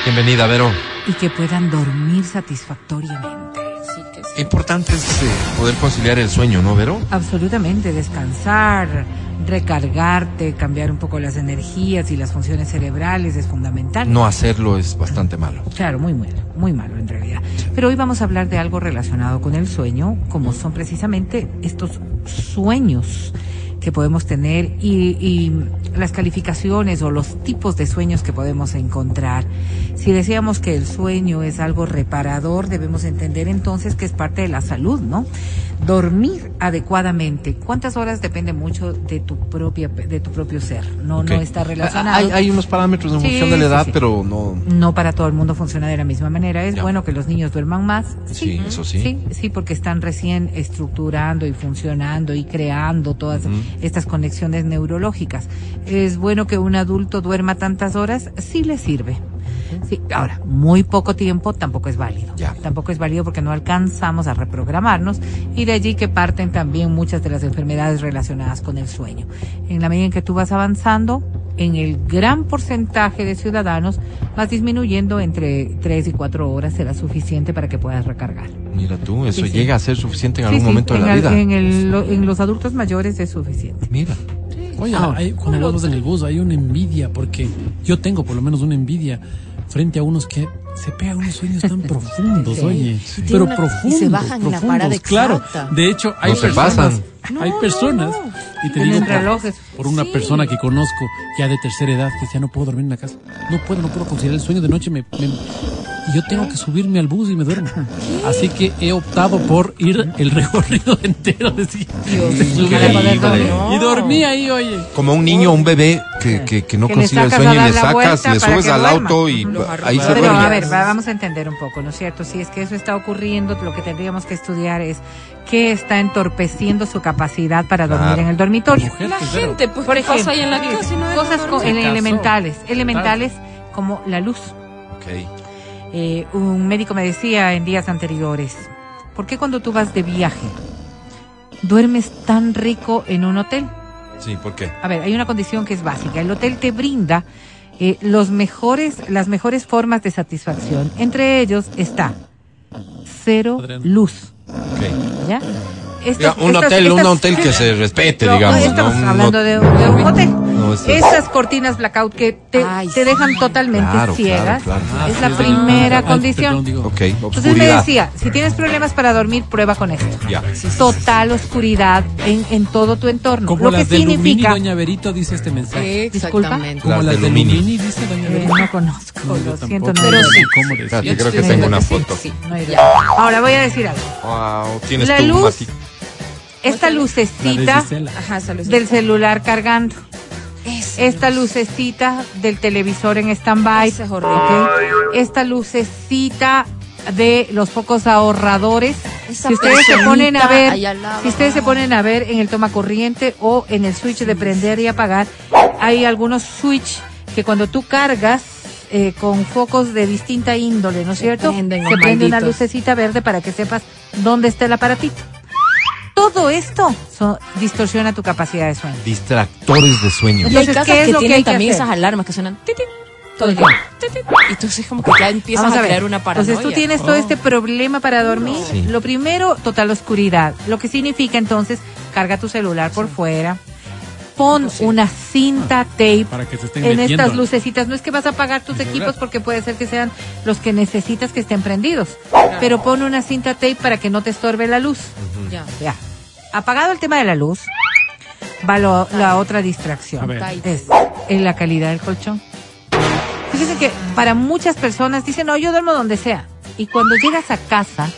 Bienvenida, Vero. Y que puedan dormir satisfactoriamente. Importante es eh, poder conciliar el sueño, ¿no, Vero? Absolutamente, descansar, recargarte, cambiar un poco las energías y las funciones cerebrales es fundamental. No hacerlo es bastante malo. Claro, muy malo, muy malo en realidad. Pero hoy vamos a hablar de algo relacionado con el sueño, como son precisamente estos sueños que podemos tener y, y las calificaciones o los tipos de sueños que podemos encontrar. Si decíamos que el sueño es algo reparador, debemos entender entonces que es parte de la salud, ¿no? Dormir adecuadamente. ¿Cuántas horas depende mucho de tu propia de tu propio ser? No no está relacionado. Hay, hay unos parámetros en Sí, función de la edad, sí. pero no. No para todo el mundo funciona de la misma manera. Es Ya. bueno que los niños duerman más. Sí, eso sí. Sí, sí, porque están recién estructurando y funcionando y creando todas estas conexiones neurológicas. Es bueno que un adulto duerma tantas horas, sí le sirve. Sí, ahora, muy poco tiempo tampoco es válido. Ya. Tampoco es válido porque no alcanzamos a reprogramarnos y de allí que parten también muchas de las enfermedades relacionadas con el sueño. En la medida en que tú vas avanzando, en el gran porcentaje de ciudadanos vas disminuyendo entre 3 y 4 horas será suficiente para que puedas recargar. Mira tú, eso Sí, sí. llega a ser suficiente en Sí, algún sí, momento de en la el- vida. En, el- lo- en los adultos mayores es suficiente. Mira. Oye, Ah. hay- cuando hablamos en el bus hay una envidia, porque yo tengo por lo menos una envidia frente a unos que se pegan unos sueños tan profundos, Sí. oye, Y tiene pero una- y profundos, se bajan en la profundos, parada claro. exacta. De hecho, hay No se personas, pasan. hay personas, y te digo por- por una Sí. persona que conozco ya de tercera edad que decía no puedo dormir en la casa, no puedo, no puedo conciliar el sueño de noche, me, me- y yo tengo que subirme al bus y me duermo. Así que he optado por ir el recorrido entero de sí. Y dormí ahí, oye. Como un niño, un bebé que, que, que no concilia el sueño y le la sacas, le para subes al duerma. auto y ahí se Pero duerme. a ver, va- vamos a entender un poco, ¿no es cierto? Si es que eso está ocurriendo, lo que tendríamos que estudiar es qué está entorpeciendo su capacidad para dormir Claro. en el dormitorio. La pero- gente, pues, Por ¿qué ejemplo, pasa en la casa y no cosas en- elementales, elementales como la luz. Ok. Eh, un médico me decía en días anteriores, ¿por qué cuando tú vas de viaje duermes tan rico en un hotel? Sí, ¿por qué? A ver, hay una condición que es básica. El hotel te brinda eh, los mejores, las mejores formas de satisfacción. Entre ellos está cero luz. Ok. ¿Ya? Un hotel, un hotel que se respete, No, digamos. estamos hablando de un hotel. No, es- Esas cortinas blackout que te, Ay, te sí. dejan totalmente Claro, ciegas claro, claro. es la sí, primera condición. Entonces me decía, si tienes problemas para dormir, prueba con esto. Ya. Total oscuridad en, en todo tu entorno. Como Lo que Lumini, significa... doña Verito dice este mensaje. Exactamente. Como Las las de Lumini. Lumini, dice doña Eh, no conozco, No, lo siento. tampoco. No, Pero sí. ¿Cómo decir? Espérate, Yo creo que tengo una foto. sí, no hay. Ahora voy a decir algo. Wow, tienes La luz. Esta lucecita. Ajá, del celular cargando. Esta lucecita del televisor en stand-by. Esta lucecita de los focos ahorradores. Esa si ustedes se ponen a ver, si ustedes se ponen a ver en el toma corriente o en el switch de prender y apagar, hay algunos switch que cuando tú cargas eh, con focos de distinta índole, ¿no es cierto? se prende una lucecita verde para que sepas dónde está el aparatito. Todo esto so- distorsiona tu capacidad de sueño. Distractores de sueño. Y hay Entonces, casas ¿qué es que lo que tienen hay que también hacer? esas alarmas que suenan. ti, ti, todo el tiempo. Y entonces como que ya empiezas Vamos a, crear una paranoia. Entonces tú tienes todo este problema para dormir. Sí. Lo primero, total oscuridad. Lo que significa entonces, carga tu celular por fuera. Pon una cinta tape Para que se estén en metiendo. estas lucecitas. No es que vas a apagar tus equipos porque puede ser que sean los que necesitas que estén prendidos. Pero pon una cinta tape para que no te estorbe la luz. Ya. Ya. Apagado el tema de la luz, va lo- la otra distracción. Es en la calidad del colchón. Fíjense que para muchas personas dicen, no, yo duermo donde sea. Y cuando llegas a casa,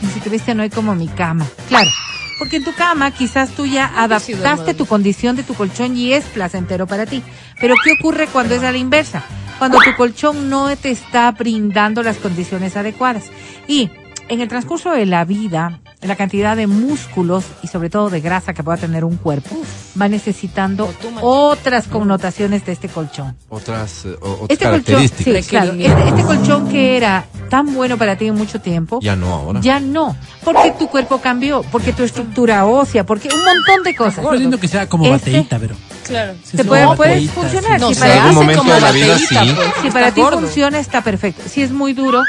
dice que bestia no hay como mi cama. Claro, porque en tu cama quizás tú ya adaptaste tu condición de tu colchón y es placentero para ti. Pero ¿qué ocurre cuando es a la inversa? Cuando tu colchón no te está brindando las condiciones adecuadas. Y en el transcurso de la vida, la cantidad de músculos y sobre todo de grasa que pueda tener un cuerpo va necesitando otras connotaciones de este colchón. Otras, eh, o- otras Este colchón, características. sí, claro, este, este colchón que era tan bueno para ti en mucho tiempo, Ya no ahora. ya no, porque tu cuerpo cambió, porque tu estructura ósea, porque un montón de cosas. Es lindo que sea como Este- bateíta, pero. Claro. Te puede- como puede bateíta, funcionar, No, si para algún hace momento como de la vida, sí. pues. Si para ti gordo. funciona, está perfecto. Si es muy duro,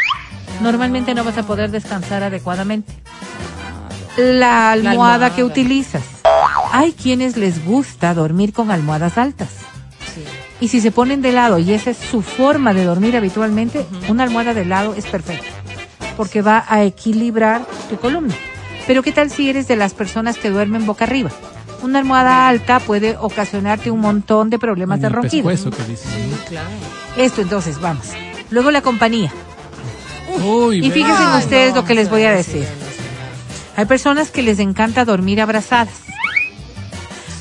normalmente no vas a poder descansar adecuadamente. La almohada, almohada. que utilizas. Hay quienes les gusta dormir con almohadas altas. Sí. Y si se ponen de lado y esa es su forma de dormir habitualmente, una almohada de lado es perfecta. Porque va a equilibrar tu columna. Pero ¿qué tal si eres de las personas que duermen boca arriba? Una almohada alta puede ocasionarte un montón de problemas en de ronquido. pescuezo que dice. Claro. Esto entonces, vamos. Luego la compañía. Uy, Y fíjense ustedes no, lo que les voy a sí, decir. Hay personas que les encanta dormir abrazadas.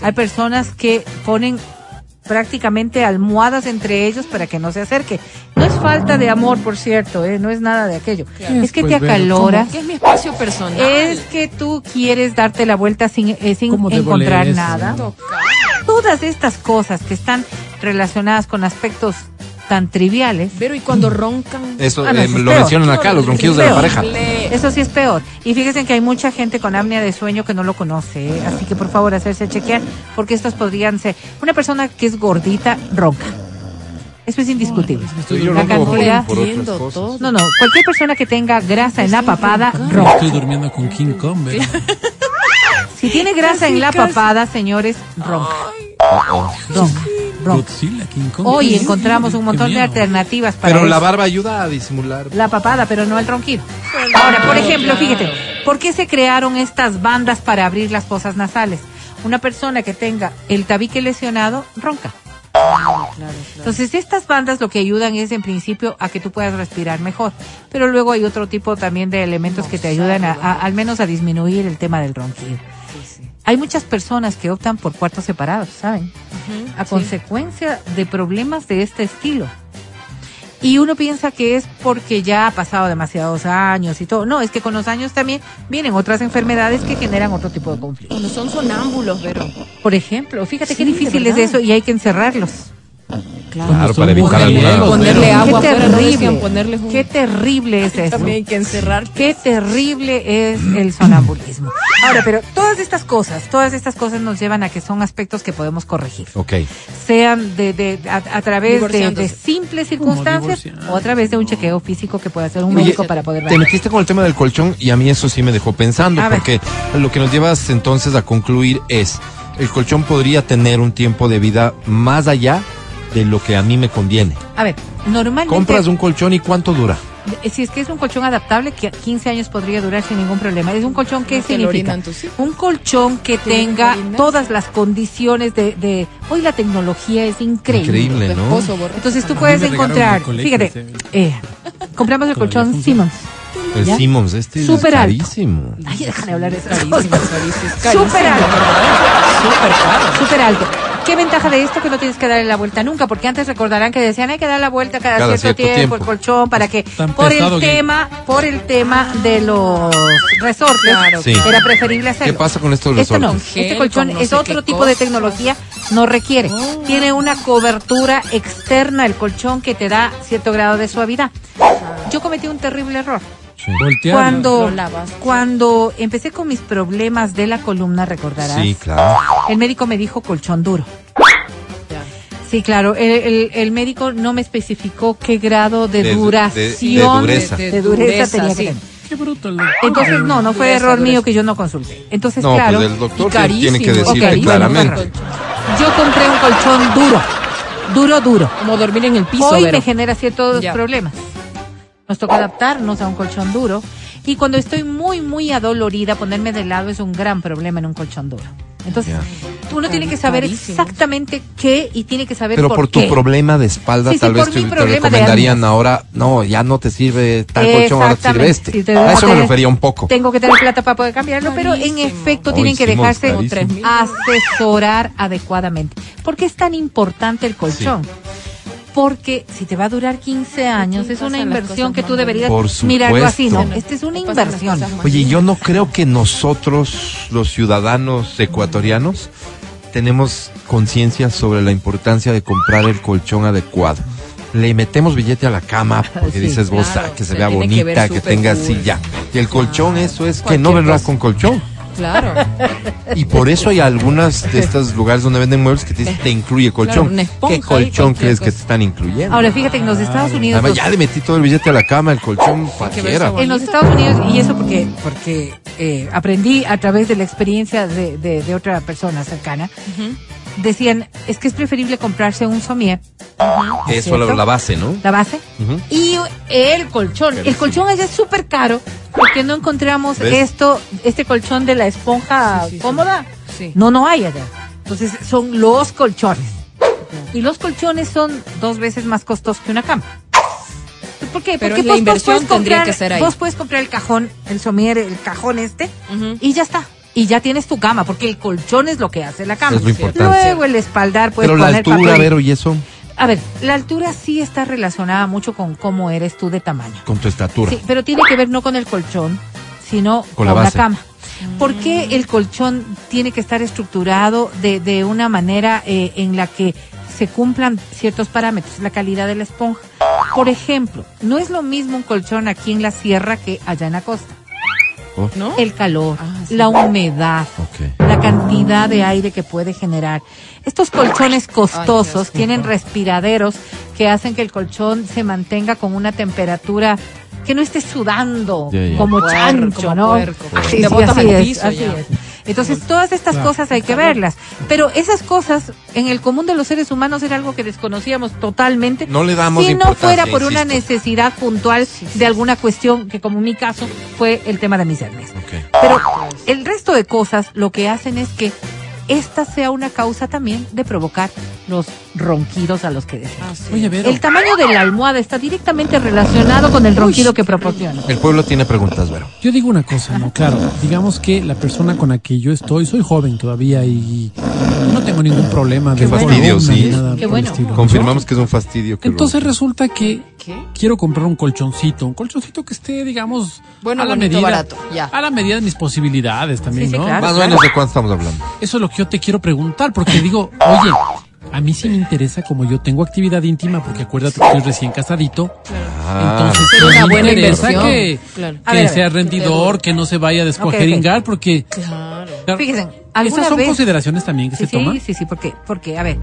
Hay personas que ponen prácticamente almohadas entre ellos para que no se acerque. No es falta de amor, por cierto, ¿eh? no es nada de aquello. Es que Pues, te pero acalora. Que es mi espacio personal. Es que tú quieres darte la vuelta sin, eh, sin ¿Cómo debo encontrar nada. Tocar. Todas estas cosas que están relacionadas con aspectos tan triviales, Pero y cuando roncan. Eso Ah, no, eh, eso es lo peor. mencionan acá, los ronquidos de la pareja. Eso sí es peor. Y fíjense que hay mucha gente con apnea de sueño que no lo conoce. ¿eh? Así que por favor hacerse chequear porque estas podrían ser. Una persona que es gordita, ronca. Eso es indiscutible. Estoy Yo La por, cantidad- por todo. No, no. Cualquier persona que tenga grasa en la papada, ronca. Estoy durmiendo con King Kong, ¿verdad? Si tiene grasa en la papada, señores, ronca. Ronca. Ronca. Godzilla, King Kong. Hoy encontramos un montón de alternativas para Pero la barba ayuda a disimular. La papada, pero no el ronquido. Ahora, por ejemplo, fíjate, ¿por qué se crearon estas bandas para abrir las fosas nasales? Una persona que tenga el tabique lesionado, ronca. Entonces, estas bandas lo que ayudan es, en principio, a que tú puedas respirar mejor. Pero luego hay otro tipo también de elementos que te ayudan a, a- al menos a disminuir el tema del ronquido. Hay muchas personas que optan por cuartos separados, ¿saben? A consecuencia de problemas de este estilo. Y uno piensa que es porque ya ha pasado demasiados años y todo. No, es que con los años también vienen otras enfermedades que generan otro tipo de conflictos. Cuando son sonámbulos, pero. Por ejemplo, fíjate qué Sí, difícil de es eso y hay que encerrarlos. Claro. Claro, para evitar alguna. Ponerle agua qué terrible. Qué terrible es eso. También hay que encerrar. Qué terrible es el sonambulismo. Ahora, pero todas estas cosas, todas estas cosas nos llevan a que son aspectos que podemos corregir. Ok. Sean de, de, a, a través de, simples circunstancias o a través de un chequeo físico que puede hacer un Oye, médico para poder Te metiste con el tema del colchón y a mí eso sí me dejó pensando, A ver. porque lo que nos llevas entonces a concluir es, el colchón podría tener un tiempo de vida más allá de lo que a mí me conviene. A ver, normalmente... Compras un colchón y cuánto dura. Eh, Si es que es un colchón adaptable, que 15 años podría durar sin ningún problema. Es un colchón que No significa orinan un colchón que ¿Tienen tenga todas las condiciones de, de hoy la tecnología es increíble. Increíble, ¿no? esposo. Entonces tú puedes encontrar, colegio fíjate, eh, compramos el colchón funciona. Simmons. El ¿Ya? Simmons, este Súper es alto. carísimo. Ay, déjame hablar de esas Carísimo, cosas. carísimo, es carísimo. Súper alto. Súper caro. Súper alto. ¿Qué ventaja de esto? Que no tienes que darle la vuelta nunca, porque antes recordarán que decían hay que dar la vuelta cada, Cada cierto, cierto tiempo, tiempo. el colchón, para que Tan por el que- tema, por el tema de los resortes, Claro. Sí. era preferible hacerlo. ¿Qué pasa con estos Esto no, resortes? este Gel, colchón no es otro tipo de tecnología, no requiere. Tiene una cobertura externa el colchón que te da cierto grado de suavidad. Yo cometí un terrible error. Cuando, cuando empecé con mis problemas de la columna, recordarás, Sí, claro. el médico me dijo colchón duro. Sí, claro. El, el- el médico no me especificó qué grado de, duración de dureza. de De dureza dureza, tenía que sí. tener. Qué bruto el doctor. Entonces, no, no fue Dureza, error dureza. mío que yo no consulté. Entonces, No, claro, pues el doctor tiene que decirte claramente. yo compré un colchón duro, duro, duro. Como dormir en el piso, Hoy me genera ciertos Ya. problemas. Nos toca adaptarnos a un colchón duro. Y cuando estoy muy, muy adolorida, ponerme de lado es un gran problema en un colchón duro. Entonces, uno tiene que saber exactamente qué y tiene que saber Pero por, por tu qué. problema de espalda, Sí, sí, tal vez por te, te problema de recomendarían ahora, no, ya no te sirve tal colchón, ahora te sirve este. Sí, te- a eso me refería un poco. Tengo que tener plata para poder cambiarlo, pero en efecto tienen que dejarse asesorar adecuadamente. ¿Por qué es tan importante el colchón? Porque si te va a durar 15 años, es una inversión que tú deberías Por mirarlo así, ¿no? Esta es una inversión. Oye, yo no creo que nosotros, los ciudadanos ecuatorianos, tenemos conciencia sobre la importancia de comprar el colchón adecuado. Le metemos billete a la cama porque Sí, dices vos, claro, ah, que se, se vea que bonita, que, súper tenga cool. ya. Y el colchón, eso es que no Cualquier vendrá cosa. con colchón. Claro. Y por eso hay algunas de estos lugares donde venden muebles que te, dicen, te incluye colchón. esponja ¿Qué colchón crees que te están incluyendo? Ahora, fíjate en los Estados Unidos... Además, los- ya le metí todo el billete a la cama, el colchón cualquiera. En los Estados Unidos, y eso porque, porque eh, aprendí a través de la experiencia de, de- de otra persona cercana, decían, es que es preferible comprarse un somier, Eso es ¿cierto? la base, ¿no? la base, y el colchón. El colchón allá es súper caro porque no encontramos ¿Ves? esto, este colchón de la esponja Sí, sí, sí. cómoda. Sí. No, no hay allá. Entonces son los colchones. Y los colchones son dos veces más costosos que una cama. ¿Por qué? Pero Porque la vos- vos inversión tendría que ser ahí. Vos puedes comprar el cajón, el somier, el cajón este, y ya está. Y ya tienes tu cama, porque el colchón es lo que hace la cama. Es lo importante. Luego el espaldar puedes Pero la poner altura, papel. Vero, y eso, A ver, la altura sí está relacionada mucho con cómo eres tú de tamaño. con tu estatura. Sí, pero tiene que ver no con el colchón, sino Con con, la la, cama. ¿Por qué el colchón tiene que estar estructurado de, de una manera eh, en la que se cumplan ciertos parámetros? La calidad de la esponja. Por ejemplo, no es lo mismo un colchón aquí en la sierra que allá en la costa. Oh, ¿No? El calor, Ah, sí. la humedad, la cantidad de aire que puede generar. Estos colchones costosos Ay, tienen respiraderos que hacen que el colchón se mantenga con una temperatura que no esté sudando como Puerco, chancho, como ¿no? puerco. Así, Te sí, botas así al es, piso así ya. es. Entonces, todas estas Claro. cosas hay que verlas. Pero esas cosas, en el común de los seres humanos, era algo que desconocíamos totalmente. No le damos Si no fuera por una necesidad puntual de alguna cuestión, que como en mi caso fue el tema de mis hernias. Pero el resto de cosas lo que hacen es que esta sea una causa también de provocar los ronquidos a los que. Ah, sí. Oye, Vero. El tamaño de la almohada está directamente relacionado con el ronquido que proporciona. El pueblo tiene preguntas, Vero. Yo digo una cosa, ¿no? Claro, digamos que la persona con la que yo estoy, soy joven todavía y no tengo ningún problema de Qué fastidio, sí. Qué bueno. Confirmamos que es un fastidio. Que Entonces resulta que ¿Qué? quiero comprar un colchoncito, un colchoncito que esté, digamos, Bueno, a la bonito, medida, barato, ya. a la medida de mis posibilidades también, Sí, sí, ¿no? claro. Más o menos de cuánto estamos hablando. Eso es lo que yo te quiero preguntar, porque digo, oye, a mí sí me interesa como yo tengo actividad íntima, porque acuérdate que estoy recién casadito, Ah, entonces Es pues, una me buena interesa inversión. que, Claro. Ver, sea rendidor, que no se vaya a descuajeringar, porque Claro. claro, Fíjense, ¿alguna esas son vez- consideraciones también que Sí, se toman. sí, sí, sí, porque, porque, a ver,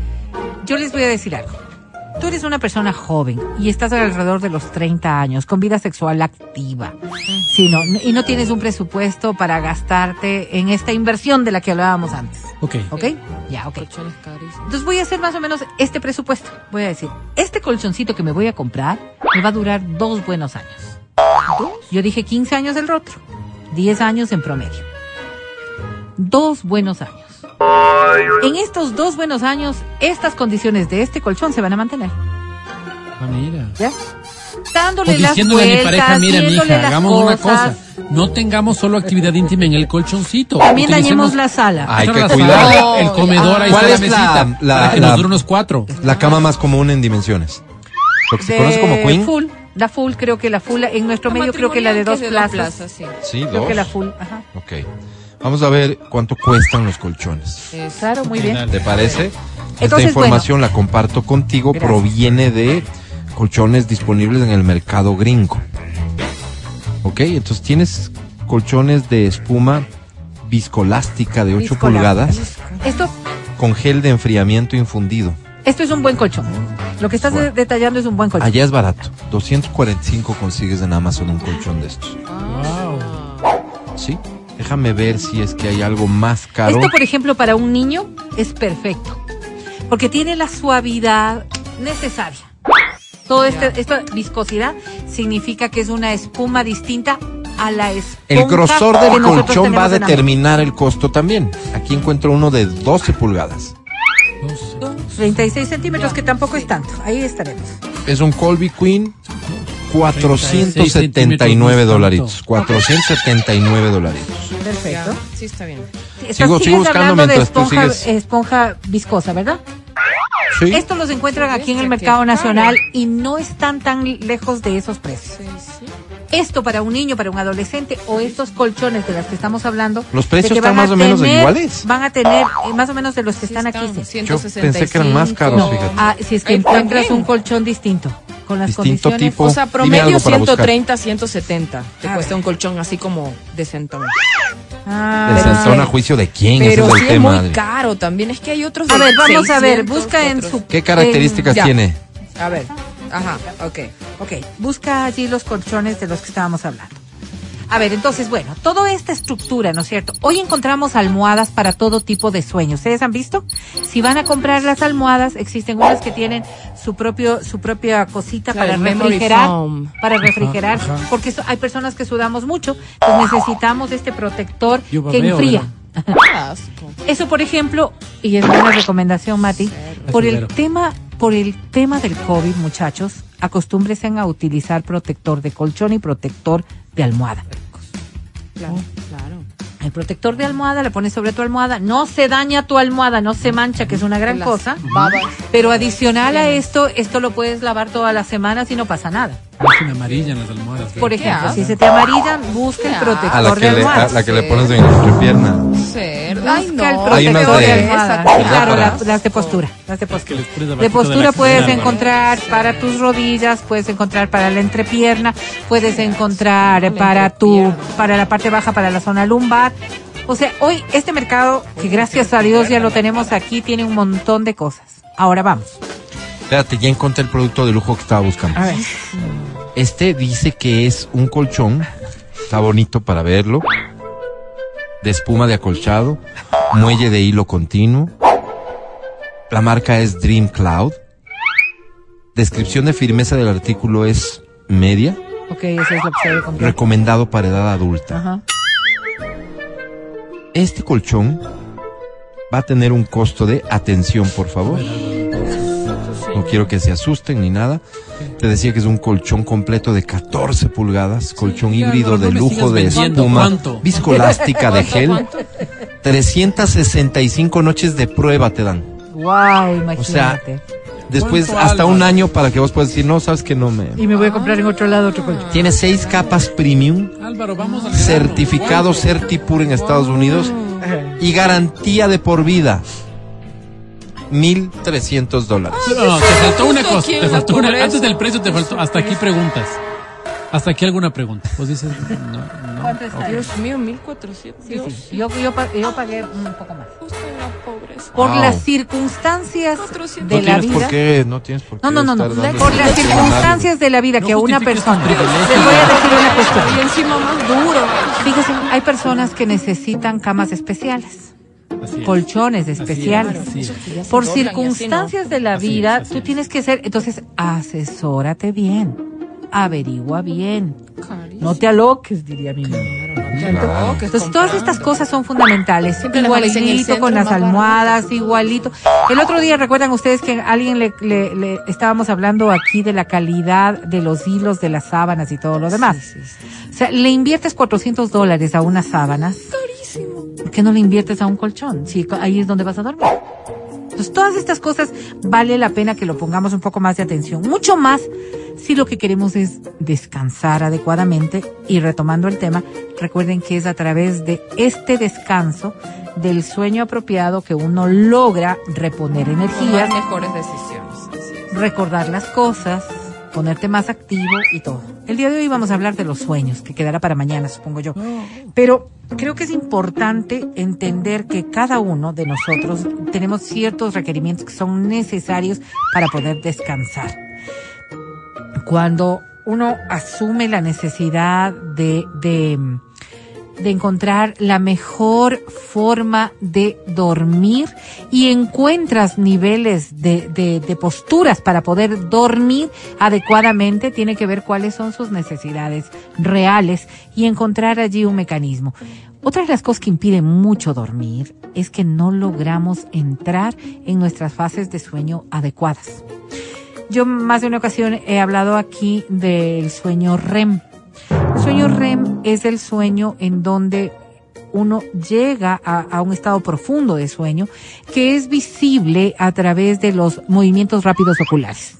yo les voy a decir algo. Tú eres una persona joven y estás alrededor de los 30 años, con vida sexual activa. Sí, no, y no tienes un presupuesto para gastarte en esta inversión de la que hablábamos antes. Ok. ¿Ok? Ya, ok. Entonces voy a hacer más o menos este presupuesto. Voy a decir, este colchoncito que me voy a comprar me va a durar dos buenos años. Yo dije 15 años el otro, 10 años en promedio. Dos buenos años. En estos dos buenos años, estas condiciones de este colchón se van a mantener. Ah, mira. ¿Ya? Dándole O las diciéndole a mi vueltas, pareja, mira, mija, hagamos una cosa. cosas. No tengamos solo actividad íntima en el colchoncito. También Utilicemos- dañemos la sala. Hay que la cuidar. El comedor, ahí ¿Cuál está la es la- mesita. la- para que la- nos dure unos cuatro. La cama más común en dimensiones. Lo que se De conoce como queen. Full. La full, creo que la full, en nuestro medio creo que la de dos plazas. plazas, sí. Sí, Creo dos. que la full, ajá. Ok. Vamos a ver cuánto cuestan los colchones. Es- Claro, muy bien. ¿Te parece? Esta información la comparto contigo, Gracias. proviene de colchones disponibles en el mercado gringo. Ok, entonces tienes colchones de espuma viscolástica de 8 Viscolástica. pulgadas Esto, con gel de enfriamiento infundido. Esto es un buen colchón. Lo que estás de- detallando es un buen colchón. Allá es barato. 245 consigues en Amazon un colchón de estos. Wow. ¿Sí? Déjame ver si es que hay algo más caro. Esto, por ejemplo, para un niño es perfecto. Porque tiene la suavidad necesaria. Todo este, esta viscosidad significa que es una espuma distinta a la esponja. El grosor del colchón va a determinar el costo también. Aquí encuentro uno de 12 pulgadas. Dos. mano. 36 centímetros, que tampoco es tanto. Ahí estaremos. Es un Colby Queen. 479 centímetros, dolaritos. 479 dolaritos. Perfecto. Sí, está bien. Sigo- sigo buscando hablando de mientras tú esponja, sigues. esponja viscosa, ¿verdad? Sí. Estos los encuentran aquí en el mercado nacional y no están tan lejos de esos precios. Esto para un niño, para un adolescente o estos colchones de los que estamos hablando. Los precios están más o menos tener- iguales. Van a tener eh, más o menos de los que están aquí. Yo pensé que eran más caros, No, fíjate. ah, si es que encuentras también. un colchón distinto con las Distinto condiciones. tipo. O sea, promedio algo para buscar. 130, 170. Te A cuesta ver. un colchón así como decentón. Ah, Desentona a juicio de quién, ese Pero es el sí es tema. muy caro también. Es que hay otros. A de ver, vamos a ver, 600, busca en su. ¿Qué características tiene? A ver. Ajá, ok. Ok, busca allí los colchones de los que estábamos hablando. A ver, entonces, bueno, toda esta estructura, ¿no es cierto? Hoy encontramos almohadas para todo tipo de sueños. ¿Ustedes han visto? Si van a comprar las almohadas, existen unas que tienen su propio, su propia cosita Claro, para refrigerar, foam. para refrigerar, Ajá, ajá. porque so- hay personas que sudamos mucho, pues necesitamos este protector Yo que babeo, enfría. Eso, por ejemplo, y es buena recomendación, Mati, por el tema, por el tema del COVID, muchachos, acostúmbrense a utilizar protector de colchón y protector de almohada. Claro, claro. El protector de almohada le pones sobre tu almohada, no se daña tu almohada, no se mancha, que es una gran cosa. babas. Pero adicional a esto, esto lo puedes lavar todas las semanas y no pasa nada. Hacen amarilla en las almohadas. Por ejemplo, si se te amarillan, busca el protector A la de que, le, a la que le pones en la. Ay, Busca el no. Hay unas protector de, de- Claro, las, de postura. Las de postura. les pones De abajito de postura la puedes encontrar para tus rodillas, puedes encontrar para la entrepierna, puedes encontrar para tu, para la parte baja, para la zona lumbar. O sea, hoy este mercado, que gracias a Dios ya lo tenemos aquí, tiene un montón de cosas. Ahora vamos. Espérate, ya encontré el producto de lujo que estaba buscando. A ver. Este dice que es un colchón. Está bonito para verlo. De espuma de acolchado. Muelle de hilo continuo. La marca es Dream Cloud. Descripción de firmeza del artículo es media. Ok, eso es lo que se. Recomendado para edad adulta. Ajá. Este colchón va a tener un costo de atención, por favor. No quiero que se asusten ni nada. Te decía que es un colchón completo de 14 pulgadas, colchón híbrido no, no de lujo de espuma, ¿Cuánto? viscolástica de gel. 365 noches de prueba te dan. Wow, imagínate. O sea, Después ¿Cuánto, hasta un año para que vos puedas decir, no, sabes que no me... y me voy a comprar en otro lado otro colchón. Tiene seis capas premium, Álvaro, vamos certificado ¿Cuánto? Certipur en Estados Unidos y garantía de por vida. 1.300 dólares. No, no, te faltó una cosa. Te faltó una, antes del precio te faltó. Hasta aquí preguntas. Hasta aquí alguna pregunta. Vos dices, no, no. ¿Cuánto está? Dios mío, 1400. Sí, Dios, sí. Yo, yo, pa- yo pagué un poco más. justo en la pobreza. Por Wow. las circunstancias 400. de no la vida. por qué, no tienes por qué No, no, no, no. Por las circunstancias de la vida No que a una persona. Les voy a decir una Y cuestión. encima más duro. Fíjense, hay personas que necesitan camas especiales, es. colchones es, especiales. es. Por circunstancias de la vida, tú es. tienes que ser, entonces, asesórate bien, averigua bien, no te aloques, diría mi mamá. Claro. Entonces, todas estas cosas son fundamentales. Siempre igualito con las almohadas, igualito. El otro día, recuerdan ustedes que alguien le, le- le- estábamos hablando aquí de la calidad de los hilos de las sábanas y todo lo demás. O sea, le inviertes 400 dólares a unas sábanas. ¿Por qué no le inviertes a un colchón? Si ahí es donde vas a dormir. Entonces, todas estas cosas vale la pena que lo pongamos un poco más de atención. Mucho más si lo que queremos es descansar adecuadamente. Y retomando el tema, recuerden que es a través de este descanso, del sueño apropiado, que uno logra reponer Tomar energías, mejores decisiones. Recordar las cosas, ponerte más activo y todo. El día de hoy vamos a hablar de los sueños, que quedará para mañana, supongo yo. Pero creo que es importante entender que cada uno de nosotros tenemos ciertos requerimientos que son necesarios para poder descansar. Cuando uno asume la necesidad de, de, de encontrar la mejor forma de dormir y encuentras niveles de, de, de posturas para poder dormir adecuadamente, tiene que ver cuáles son sus necesidades reales y encontrar allí un mecanismo. Otra de las cosas que impiden mucho dormir es que no logramos entrar en nuestras fases de sueño adecuadas. Yo más de una ocasión he hablado aquí del sueño REM. El sueño REM es el sueño en donde uno llega a, a, un estado profundo de sueño que es visible a través de los movimientos rápidos oculares.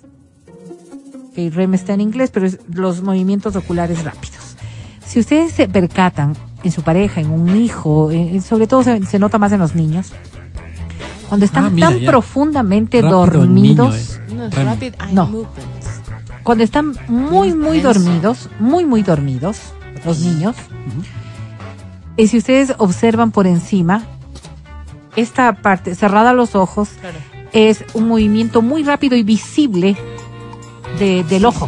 REM está en inglés, pero es los movimientos oculares rápidos. Si ustedes se percatan en su pareja, en un hijo, en, sobre todo se, se, nota más en los niños, cuando están Ah, mira, tan ya. profundamente Rápido dormidos, niño, eh. No, cuando están muy, muy dormidos, muy, muy dormidos, los niños, y si ustedes observan por encima, esta parte, cerrada los ojos, Claro. es un movimiento muy rápido y visible de- del ojo.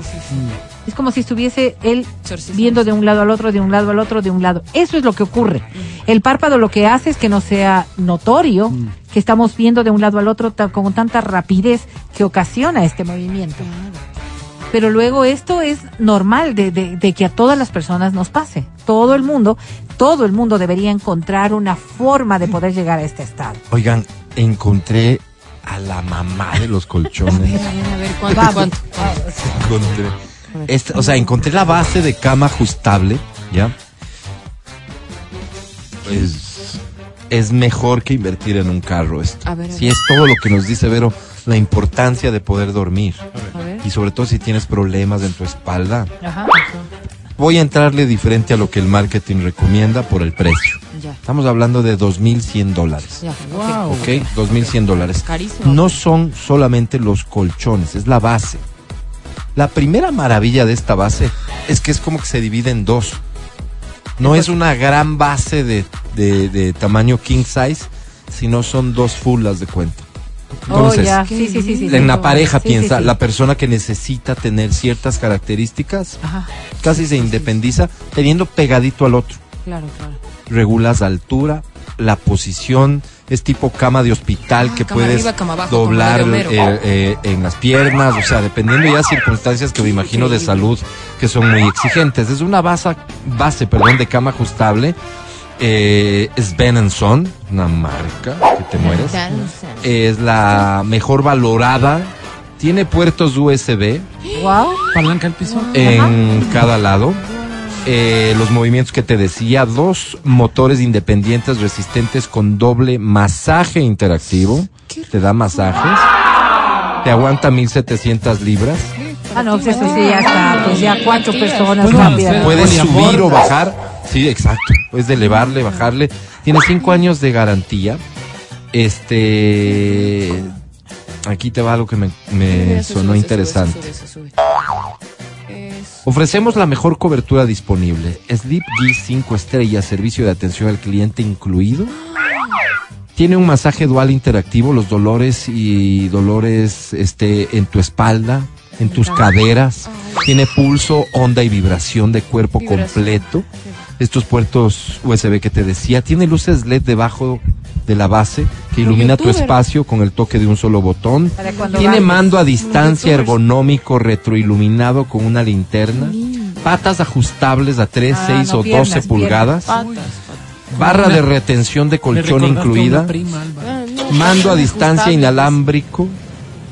Es como si estuviese él viendo de un lado al otro, de un lado al otro, de un lado. Eso es lo que ocurre. El párpado lo que hace es que no sea notorio que estamos viendo de un lado al otro con tanta rapidez que ocasiona este movimiento. Pero luego esto es normal de, de- de que a todas las personas nos pase. Todo el mundo, todo el mundo debería encontrar una forma de poder llegar a este estado. Oigan, encontré a la mamá de los colchones. A ver, a ver, ¿cuánto, Vamos. cuánto? encontré. Esta- o sea, encontré la base de cama ajustable, ¿ya? Es, es mejor que invertir en un carro esto. A ver, a Si ver. es todo lo que nos dice Vero, la importancia de poder dormir. A ver. Y sobre todo si tienes problemas en tu espalda. Ajá. Voy a entrarle diferente a lo que el marketing recomienda por el precio. Ya, Estamos hablando de 2.100 dólares. ya. Wow. ¿Ok? 2.100 dólares. Carísimo. No son solamente los colchones, es la base. La primera maravilla de esta base es que es como que se divide en dos. No es una gran base de, de- de tamaño king size, sino son dos fullas de cuenta. Oh, Entonces, ya. Sí, sí, sí, sí. en la pareja Sí, sí, piensa, sí. la persona que necesita tener ciertas características, Ajá. casi se independiza teniendo pegadito al otro. Claro, claro. Regulas la altura, la posición, es tipo cama de hospital Ah, que puedes arriba, abajo, doblar eh, eh, en las piernas, o sea, dependiendo ya circunstancias que me imagino de salud que son muy exigentes. Es una base, base perdón, de cama ajustable. Eh, es Ben Son, una marca que te mueres. Es la mejor valorada. Tiene puertos USB Wow. Palanca al piso. en cada lado. Eh, los movimientos que te decía, dos motores independientes resistentes con doble masaje interactivo. Te da masajes. Te aguanta 1700 libras. Ah, no, pues eso sí, ya está. Pues ya cuatro personas rápidas. Puedes subir o bajar. Sí, exacto. Puedes elevarle, bajarle. Tiene cinco años de garantía. Este. Aquí te va algo que me, me sonó interesante. Ofrecemos la mejor cobertura disponible. Sleep G 5 estrellas, servicio de atención al cliente incluido. Tiene un masaje dual interactivo, los dolores y dolores este, en tu espalda, en tus caderas. Tiene pulso, onda y vibración de cuerpo completo. Estos puertos USB que te decía. Tiene luces LED debajo de la base que ilumina tu espacio con el toque de un solo botón. Tiene mando a distancia ergonómico retroiluminado con una linterna. Patas ajustables a 3, Ah, 6 no, o piernas, 12 pulgadas. Patas, Barra de retención de colchón incluida. prima. Mando a distancia Ajustable. inalámbrico.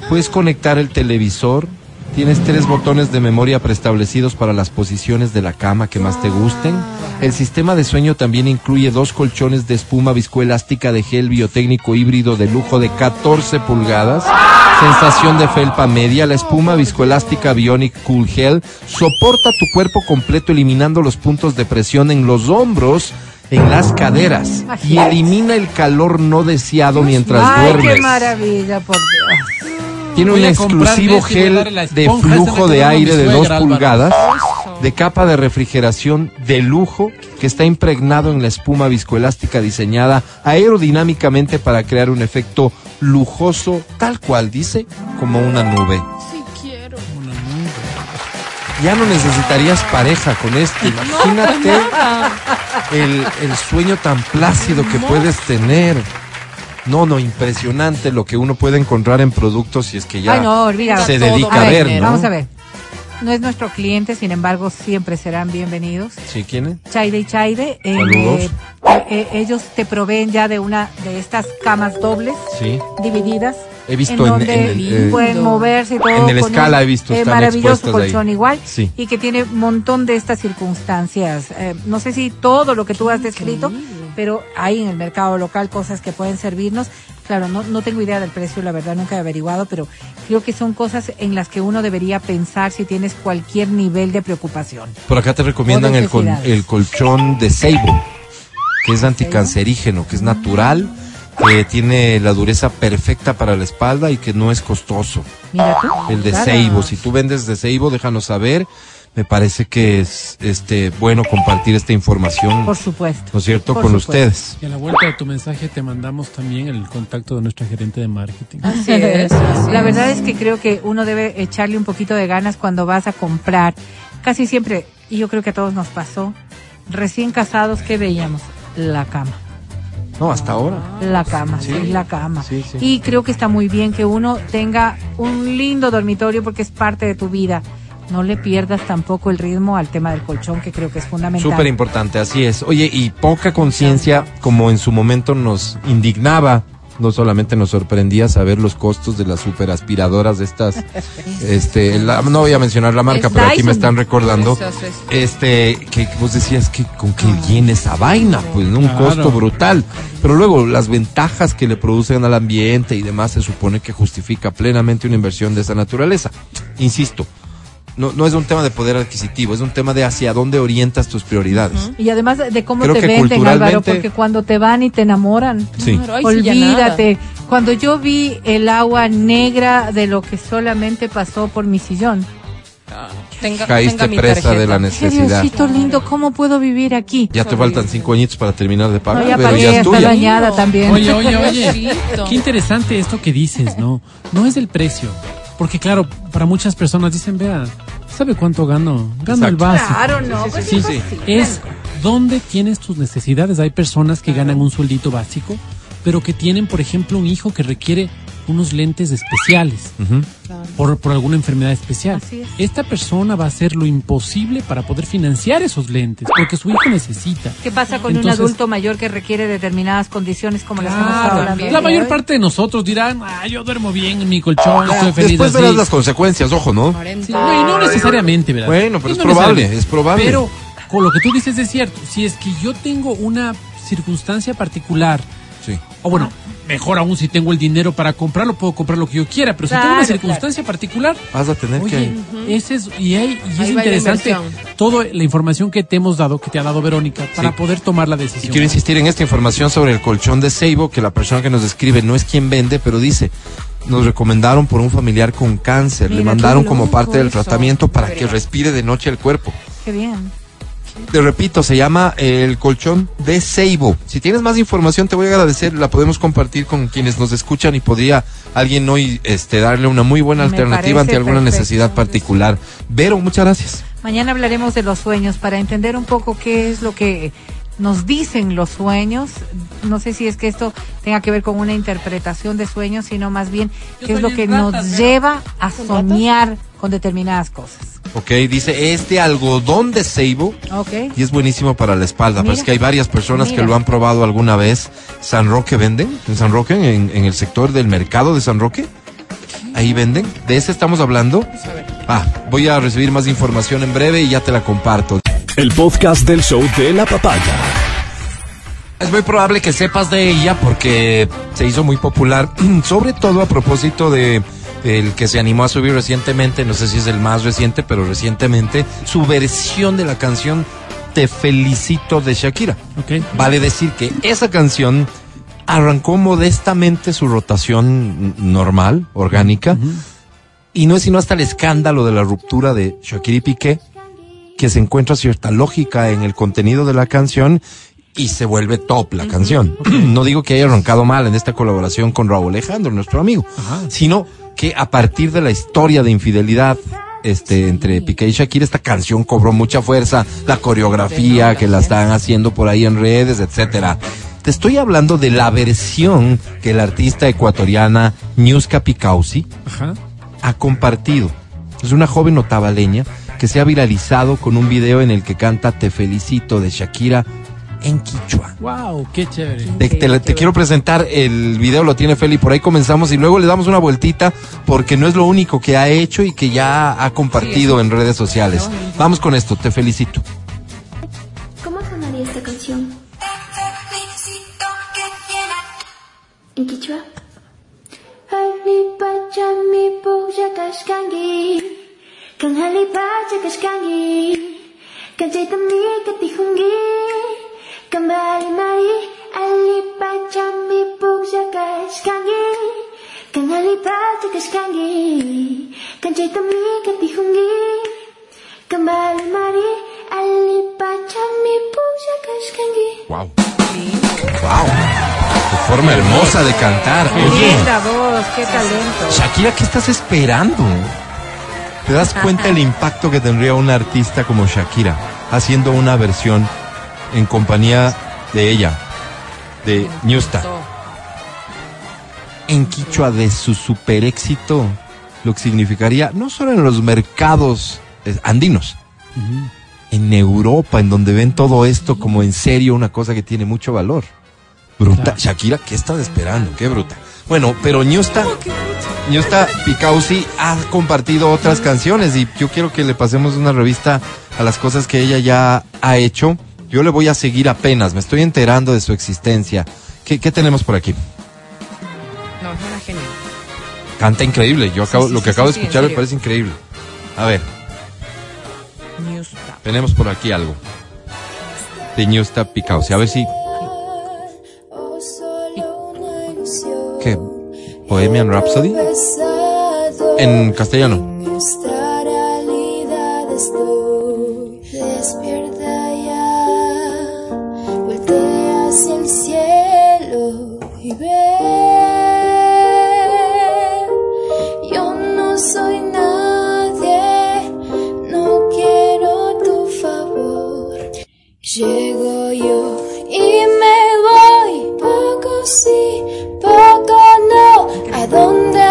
Puedes conectar el televisor. Tienes tres botones de memoria preestablecidos para las posiciones de la cama que más te gusten. El sistema de sueño también incluye dos colchones de espuma viscoelástica de gel biotécnico híbrido de lujo de 14 pulgadas. Sensación de felpa media. La espuma viscoelástica Bionic Cool Gel soporta tu cuerpo completo eliminando los puntos de presión en los hombros, en las caderas y elimina el calor no deseado mientras Ay, duermes. qué maravilla, por Dios. Tiene un exclusivo a gel de esa flujo de aire de 2 suegra, Álvaro. pulgadas, de capa de refrigeración de lujo que está impregnado en la espuma viscoelástica diseñada aerodinámicamente para crear un efecto lujoso, tal cual dice, como una nube. Ya no necesitarías pareja con esto. Imagínate el, el sueño tan plácido que puedes tener. No, no, impresionante lo que uno puede encontrar en productos si es que ya Ay, no, olvídate. se todo dedica a A ver, ver, ¿no? Vamos a ver. No es nuestro cliente, sin embargo, siempre serán bienvenidos. ¿Sí, quién es? Chaide y Chaide, eh, Saludos. eh, eh, ellos te proveen ya de una de estas camas dobles Sí. divididas. He visto en en- donde en el, eh, pueden moverse y todo. en el con escala un, he visto, eh, están maravilloso ahí. colchón igual Sí. y que tiene un montón de estas circunstancias. Eh, no sé si todo lo que tú has descrito, pero hay en el mercado local cosas que pueden servirnos. Claro, no, no tengo idea del precio, la verdad nunca he averiguado, pero creo que son cosas en las que uno debería pensar si tienes cualquier nivel de preocupación. Por acá te recomiendan el, col- el colchón de Seibo, que es anticancerígeno, que es natural, que tiene la dureza perfecta para la espalda y que no es costoso. Mira tú. El de Claro. Seibo, si tú vendes de Seibo, déjanos saber. Me parece que es este bueno compartir esta información, Por supuesto. ¿no es cierto?, Por con supuesto. ustedes. Y a la vuelta de tu mensaje te mandamos también el contacto de nuestra gerente de marketing. Así es, así La es. verdad es que creo que uno debe echarle un poquito de ganas cuando vas a comprar. Casi siempre, y yo creo que a todos nos pasó, recién casados, ¿qué veíamos? La cama. No, hasta ahora. La cama, Sí. sí, la cama. Sí, sí. Y creo que está muy bien que uno tenga un lindo dormitorio porque es parte de tu vida. No le pierdas tampoco el ritmo al tema del colchón, que creo que es fundamental. Súper importante, así es. Oye, y poca conciencia, como en su momento nos indignaba, no solamente nos sorprendía saber los costos de las superaspiradoras de estas, este, la- no voy a mencionar la marca, Es pero aquí me están recordando, Eso, eso, eso. este, que vos decías que con que llene esa vaina, pues, ¿no? un Claro. costo brutal. Pero luego las ventajas que le producen al ambiente y demás se supone que justifica plenamente una inversión de esa naturaleza. Insisto, no, no es un tema de poder adquisitivo, es un tema de hacia dónde orientas tus prioridades. Y además de- de cómo Creo te que venden, Álvaro, culturalmente- porque cuando te van y te enamoran, Sí. Olvídate. Cuando yo vi el agua negra de lo que solamente pasó por mi sillón, Tenga, Caíste tenga mi presa tarjeta. de la qué necesidad. Diosito lindo, ¿cómo puedo vivir aquí? Ya te faltan cinco añitos para terminar de pagar, No, ya pero pagué, ya es tuya. dañada también. Oye, oye, oye. Qué interesante esto que dices, ¿no? No es el precio. Porque claro, para muchas personas dicen, vea, ¿sabe cuánto gano? Gano el básico. Claro, no, pues Sí, es sí. Es dónde tienes tus necesidades. Hay personas que ganan un sueldito básico, pero que tienen, por ejemplo, un hijo que requiere unos lentes especiales por, por alguna enfermedad especial. Así es. Esta persona va a hacer lo imposible para poder financiar esos lentes, porque su hijo necesita. ¿Qué pasa con Entonces- un adulto mayor que requiere determinadas condiciones como las que hemos hablando? la hoy? mayor parte de nosotros dirán, ah, yo duermo bien en mi colchón, estoy feliz Después así". verás las consecuencias, ojo, ¿no? 40. Sí, no, y no necesariamente, ¿verdad? Bueno, pero es no probable, es probable. Pero con lo que tú dices es cierto. Si es que yo tengo una circunstancia particular, Sí. o bueno, mejor aún si tengo el dinero para comprarlo, puedo comprar lo que yo quiera, pero si tengo una circunstancia particular, Vas a tener oye, que... ese es, y, hay- y es interesante toda la información que te hemos dado, que te ha dado Verónica, para Sí. poder tomar la Y decisión. quiero insistir en esta información sobre el colchón de Seibo, que la persona que nos escribe no es quien vende, pero dice, nos recomendaron por un familiar con cáncer, le mandaron como parte del eso. tratamiento para que respire de noche el cuerpo. Qué bien. Te repito, se llama el colchón de Seibo. Si tienes más información, te voy a agradecer. La podemos compartir con quienes nos escuchan y podría alguien hoy este, darle una muy buena Me alternativa ante alguna perfecto. necesidad particular. Vero, muchas gracias. Mañana hablaremos de los sueños para entender un poco qué es lo que nos dicen los sueños. No sé si es que esto tenga que ver con una interpretación de sueños, sino más bien qué es lo que nos lleva a soñar con determinadas cosas. Ok, dice, es de algodón de Seibo ¿Ok? y es buenísimo para la espalda. Mira. Pues que hay varias personas que lo han probado alguna vez. San Roque venden, en San Roque, en, en el sector del mercado de San Roque. Ahí venden. ¿De ese estamos hablando? Ah, voy a recibir más información en breve y ya te la comparto. El podcast del show de la papaya. Es muy probable que sepas de ella porque se hizo muy popular, sobre todo a propósito de el que se animó a subir recientemente, no sé si es el más reciente, pero recientemente, su versión de la canción Te felicito de Shakira. Ok. Vale decir que esa canción arrancó modestamente su rotación normal, orgánica, y no es sino hasta el escándalo de la ruptura de Shakira y Piqué que se encuentra cierta lógica en el contenido de la canción y se vuelve top la canción. No digo que haya arrancado mal en esta colaboración con Raúl Alejandro, nuestro amigo, sino que a partir de la historia de infidelidad este entre Piqué y Shakira esta canción cobró mucha fuerza, la coreografía que la están haciendo por ahí en redes, etcétera. Te estoy hablando de la versión que la artista ecuatoriana Niuska Picausi Ajá. ha compartido. Es una joven otavaleña que se ha viralizado con un video en el que canta Te felicito de Shakira en quichua. Wow, qué chévere. Te, te- te quiero presentar, el video lo tiene Feli, por ahí comenzamos y luego le damos una vueltita porque no es lo único que ha hecho y que ya ha compartido en redes sociales. Vamos con esto, te felicito. ¿Cómo sonaría esta canción? ¿En quichua? Kan halipachakashkangi Kan chaitami katihungi Kembali mari Halipachami pujakashkangi Kan halipachakashkangi Kan chaitami katihungi Kembali mari Halipachami pujakashkangi Wow. Wow. Qué forma hermosa de cantar. Oye, Linda voz, qué talento. Shakira, ¿qué estás esperando? ¿Te das cuenta el impacto que tendría una artista como Shakira haciendo una versión en compañía de ella, de Newsta? En Quichua de su super éxito, lo que significaría no solo en los mercados eh, andinos, en Europa, en donde ven todo esto como en serio una cosa que tiene mucho valor. Bruta. Claro. Shakira, ¿qué estás esperando? Qué bruta. Bueno, pero Ñusta, Ñusta Picausi ha compartido otras canciones y yo quiero que le pasemos una revista a las cosas que ella ya ha hecho. Yo le voy a seguir apenas, me estoy enterando de su existencia. ¿Qué, qué tenemos por aquí? No, es una genial. Canta increíble. Yo acabo, sí, lo que sí, acabo de escuchar me parece increíble. A ver, Newstab. tenemos por aquí algo. De Ñusta Picausi. A ver si. ¿Bohemian Rhapsody? En castellano.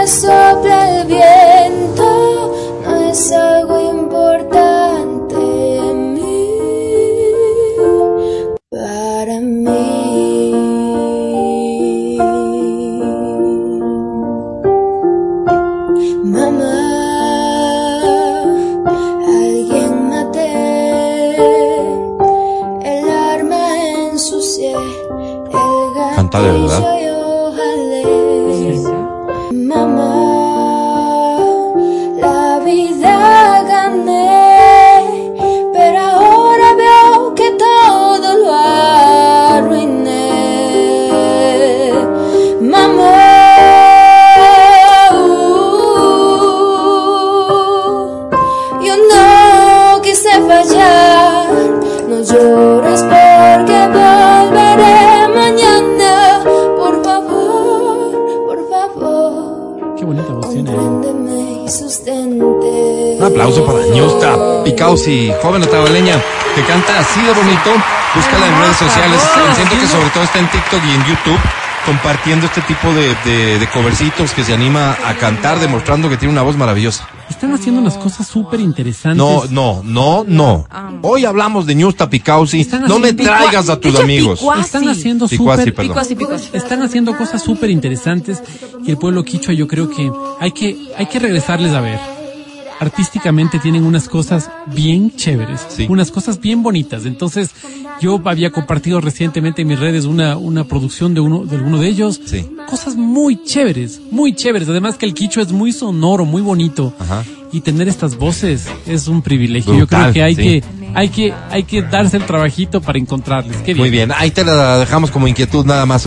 Donde aplauso para Ñusta Picausi, joven otavaleña, que canta así de bonito. Búscala en redes sociales. Siento que sobre todo está en TikTok y en YouTube compartiendo este tipo de, de, de covercitos que se anima a cantar, demostrando que tiene una voz maravillosa. Están haciendo unas cosas súper interesantes. No, no, no, no. Hoy hablamos de Ñusta Picausi. Están No me traigas a tus amigos. Están haciendo Picuasi, perdón. Picuasi, picuasi. están haciendo cosas súper interesantes y el pueblo quichua yo creo que hay que hay que regresarles a ver artísticamente tienen unas cosas bien chéveres Sí. unas cosas bien bonitas entonces yo había compartido recientemente en mis redes una una producción de uno de alguno de ellos Sí. cosas muy chéveres muy chéveres además que el quichua es muy sonoro muy bonito Ajá. y tener estas voces es un privilegio yo creo que hay sí. que hay que hay que darse el trabajito para encontrarles Qué bien. Muy bien, ahí te la dejamos como inquietud nada más.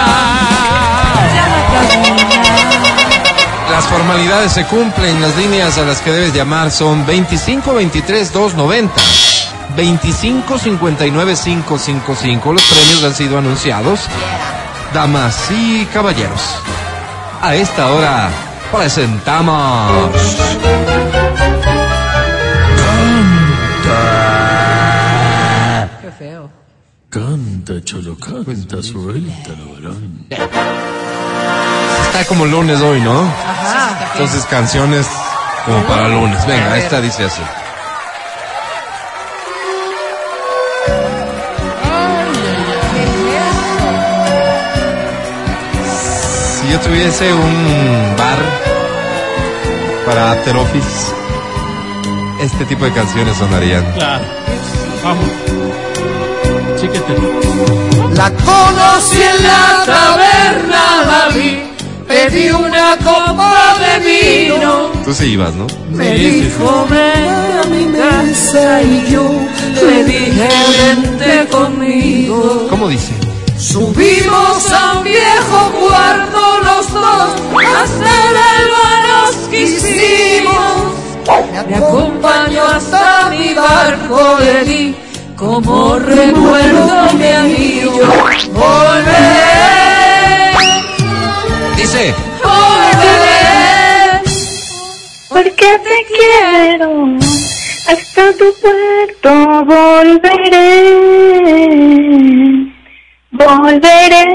Las formalidades se cumplen, las líneas a las que debes llamar son 25 23 290. 25 59 555. Los premios han sido anunciados. Damas y caballeros, a esta hora presentamos. Qué feo. Canta, cholo, canta, suéltalo, varón. Está como lunes hoy, ¿no? Ajá. Entonces canciones como para lunes. Venga, esta dice así. Si yo tuviese un bar para after office, este tipo de canciones sonarían. Claro. Vamos. Chiquete. La conocí en la taberna, la vi, pedí una copa de vino. Tú sí ibas, ¿no? Me dijo, ven a mi mesa y yo le dije, vente conmigo. ¿Cómo dice? Subimos a un viejo cuarto los dos, hasta el alba nos quisimos. Me acompañó hasta mi barco, le di como recuerdo mi amigo. Volveré, Dice. Porque te quiero, hasta tu puerto volveré, volveré,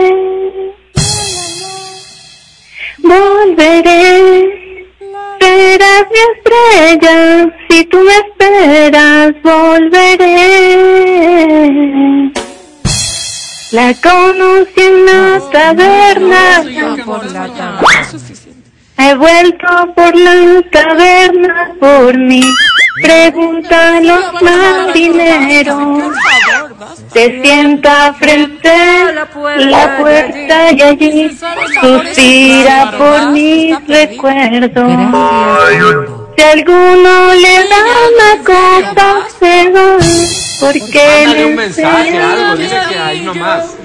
volveré. Serás mi estrella, si tú me esperas, volveré. La conocí en la taberna. He vuelto por la taberna por mí. Pregunta a los marineros. Se sienta frente a la puerta y allí suspira por mis recuerdos. Si alguno le da una copa, se va. Porque Mándale un mensaje, algo, dice que ahí nomás.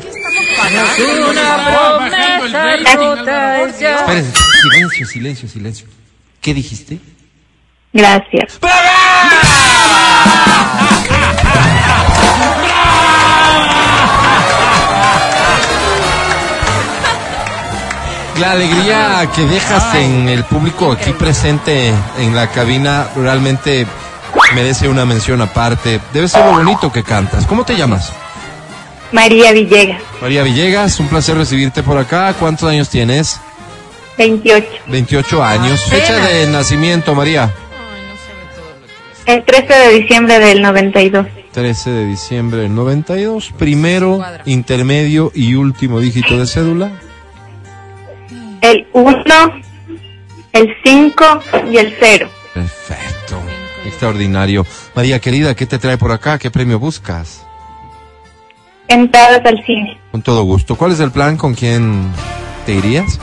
Espérense, silencio, silencio, silencio. ¿Qué dijiste? Gracias. La alegría que dejas en el público aquí presente en la cabina realmente merece una mención aparte. Debe ser lo bonito que cantas. ¿Cómo te llamas? María Villegas, María Villegas, un placer recibirte por acá. ¿Cuántos años tienes? 28. 28 años. Fecha de nacimiento, María. El 13 de diciembre del 92. 13 de diciembre del 92. Primero, intermedio y último dígito de cédula. El 1, el 5 y el 0. Perfecto. Extraordinario. María querida, ¿qué te trae por acá? ¿Qué premio buscas? Entradas al cine. Con todo gusto. ¿Cuál es el plan? ¿Con quién te irías?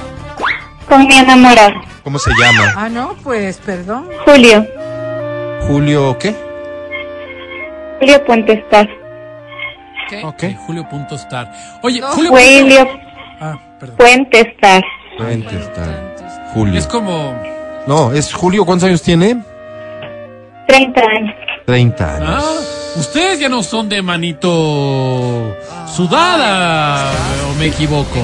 Con mi enamorado, ¿Cómo se llama? Ah, no, pues perdón. Julio. Julio, ¿qué? Julio Puentestar. Ok. Julio.star. Oye, No. Julio. Julio Ah, perdón. Puentestar. Fuente está. Julio. Es como. No, es Julio. ¿Cuántos años tiene? 30 años. 30 años. Ah, ustedes ya no son de manito sudada, o me equivoco.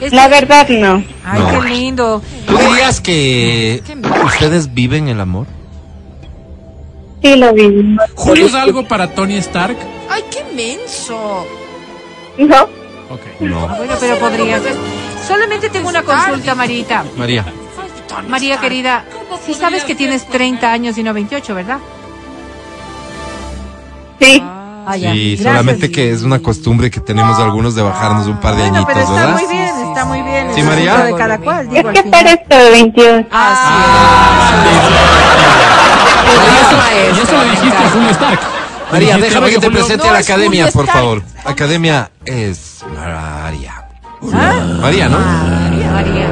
Es La que- verdad no. Ay, No. qué lindo. ¿Tú dirías que ustedes viven el amor? Sí lo vi. ¿Julio es algo para Tony Stark? Ay, qué menso. No. Ok. No. Ah, Bueno, pero podría ser. Solamente tengo una consulta, Marita. María. María querida, sí sabes que tienes 30 años y no 28, ¿verdad? Sí. Ah. Sí, Gracias. solamente que es una costumbre que tenemos algunos de bajarnos un par de Bueno, pero añitos, está ¿verdad? muy bien, está muy bien. Sí, María. de cada cual, Es que parezco de 22. Y eso lo dijiste a Julio Stark. María, déjame que "Oye, te presente no, a la academia, por favor. Academia es María. María, ¿no? María.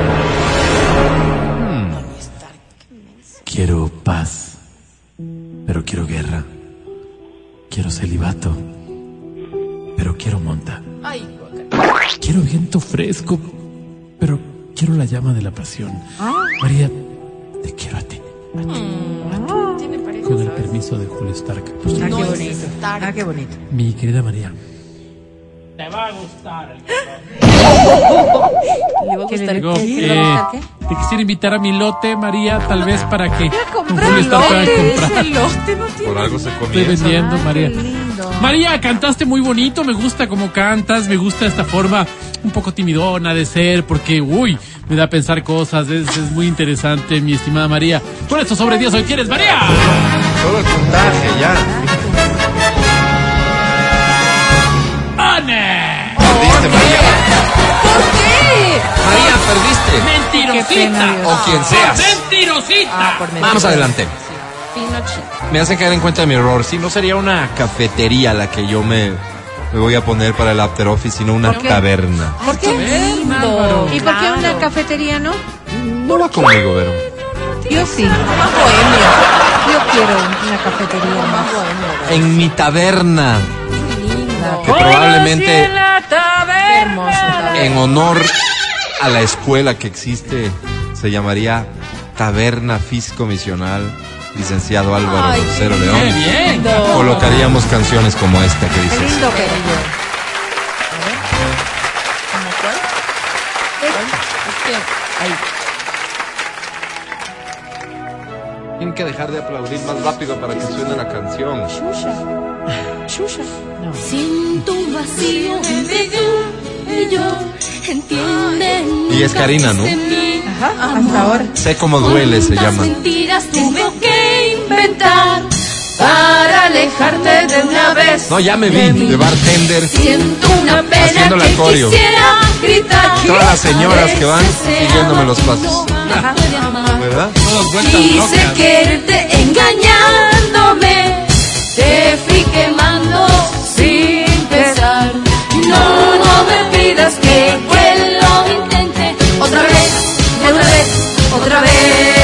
Quiero paz, pero quiero guerra. Quiero celibato, pero quiero monta. Quiero viento fresco, pero quiero la llama de la pasión. María, te quiero a ti. Con el permiso de Julio Stark. Pues, Ah, No, es. Stark. Ah, qué bonito. mi querida María, Te va a gustar. Le va a ¿Qué le gustar. digo? Eh, ¿Le va a gustar qué? te quisiera invitar a mi lote, María, tal vez para que comprar lotes, comprar. Lote no tiene. Por algo se Estoy comienza. vendiendo, Ay, María. María, cantaste muy bonito, me gusta cómo cantas, me gusta esta forma un poco timidona de ser, porque, uy, me da a pensar cosas, es, es muy interesante, mi estimada María. Por eso sobre 10 hoy quieres, María. Todo el puntaje, ya. ¡Ane! Perdiste, María. ¿Por qué? María, perdiste. Pena, ¡Mentirosita! O quien seas. ¡Mentirosita! Ah. Vamos adelante. Me hace caer en cuenta de mi error. Si no sería una cafetería la que yo me, me voy a poner para el after office, sino una ¿Por taberna. ¿Por qué? ¿Y por qué una cafetería no? No va conmigo, Vero. Yo sí. Más bohemio. Yo quiero una cafetería Más más. bohemio. En mi taberna, Que probablemente en honor a la escuela que existe, se llamaría Taberna Fisco Misional, licenciado Álvaro Ay, Rosero ¡Qué León. bien! Lindo. Colocaríamos canciones como esta que dice así. lindo que. Tienen que dejar de aplaudir más rápido para que suene la canción. Shusha. Shusha. Siento un vacío entre tú y yo. Entiende. Y es Karina, ¿no? Ajá, hasta ahora. Sé cómo duele, se llama. mentiras tuve que inventar para alejarte de una vez. No, ya me vi, de bartender. Siento una pena Haciendo la que coreo. quisiera gritar. Todas las señoras que van siguiéndome los pasos. ¿Verdad? Todas vueltas Quise locas. quererte engañándome, te fui quemando sin pesar. No, no me pidas que lo intente otra vez, otra vez, otra vez.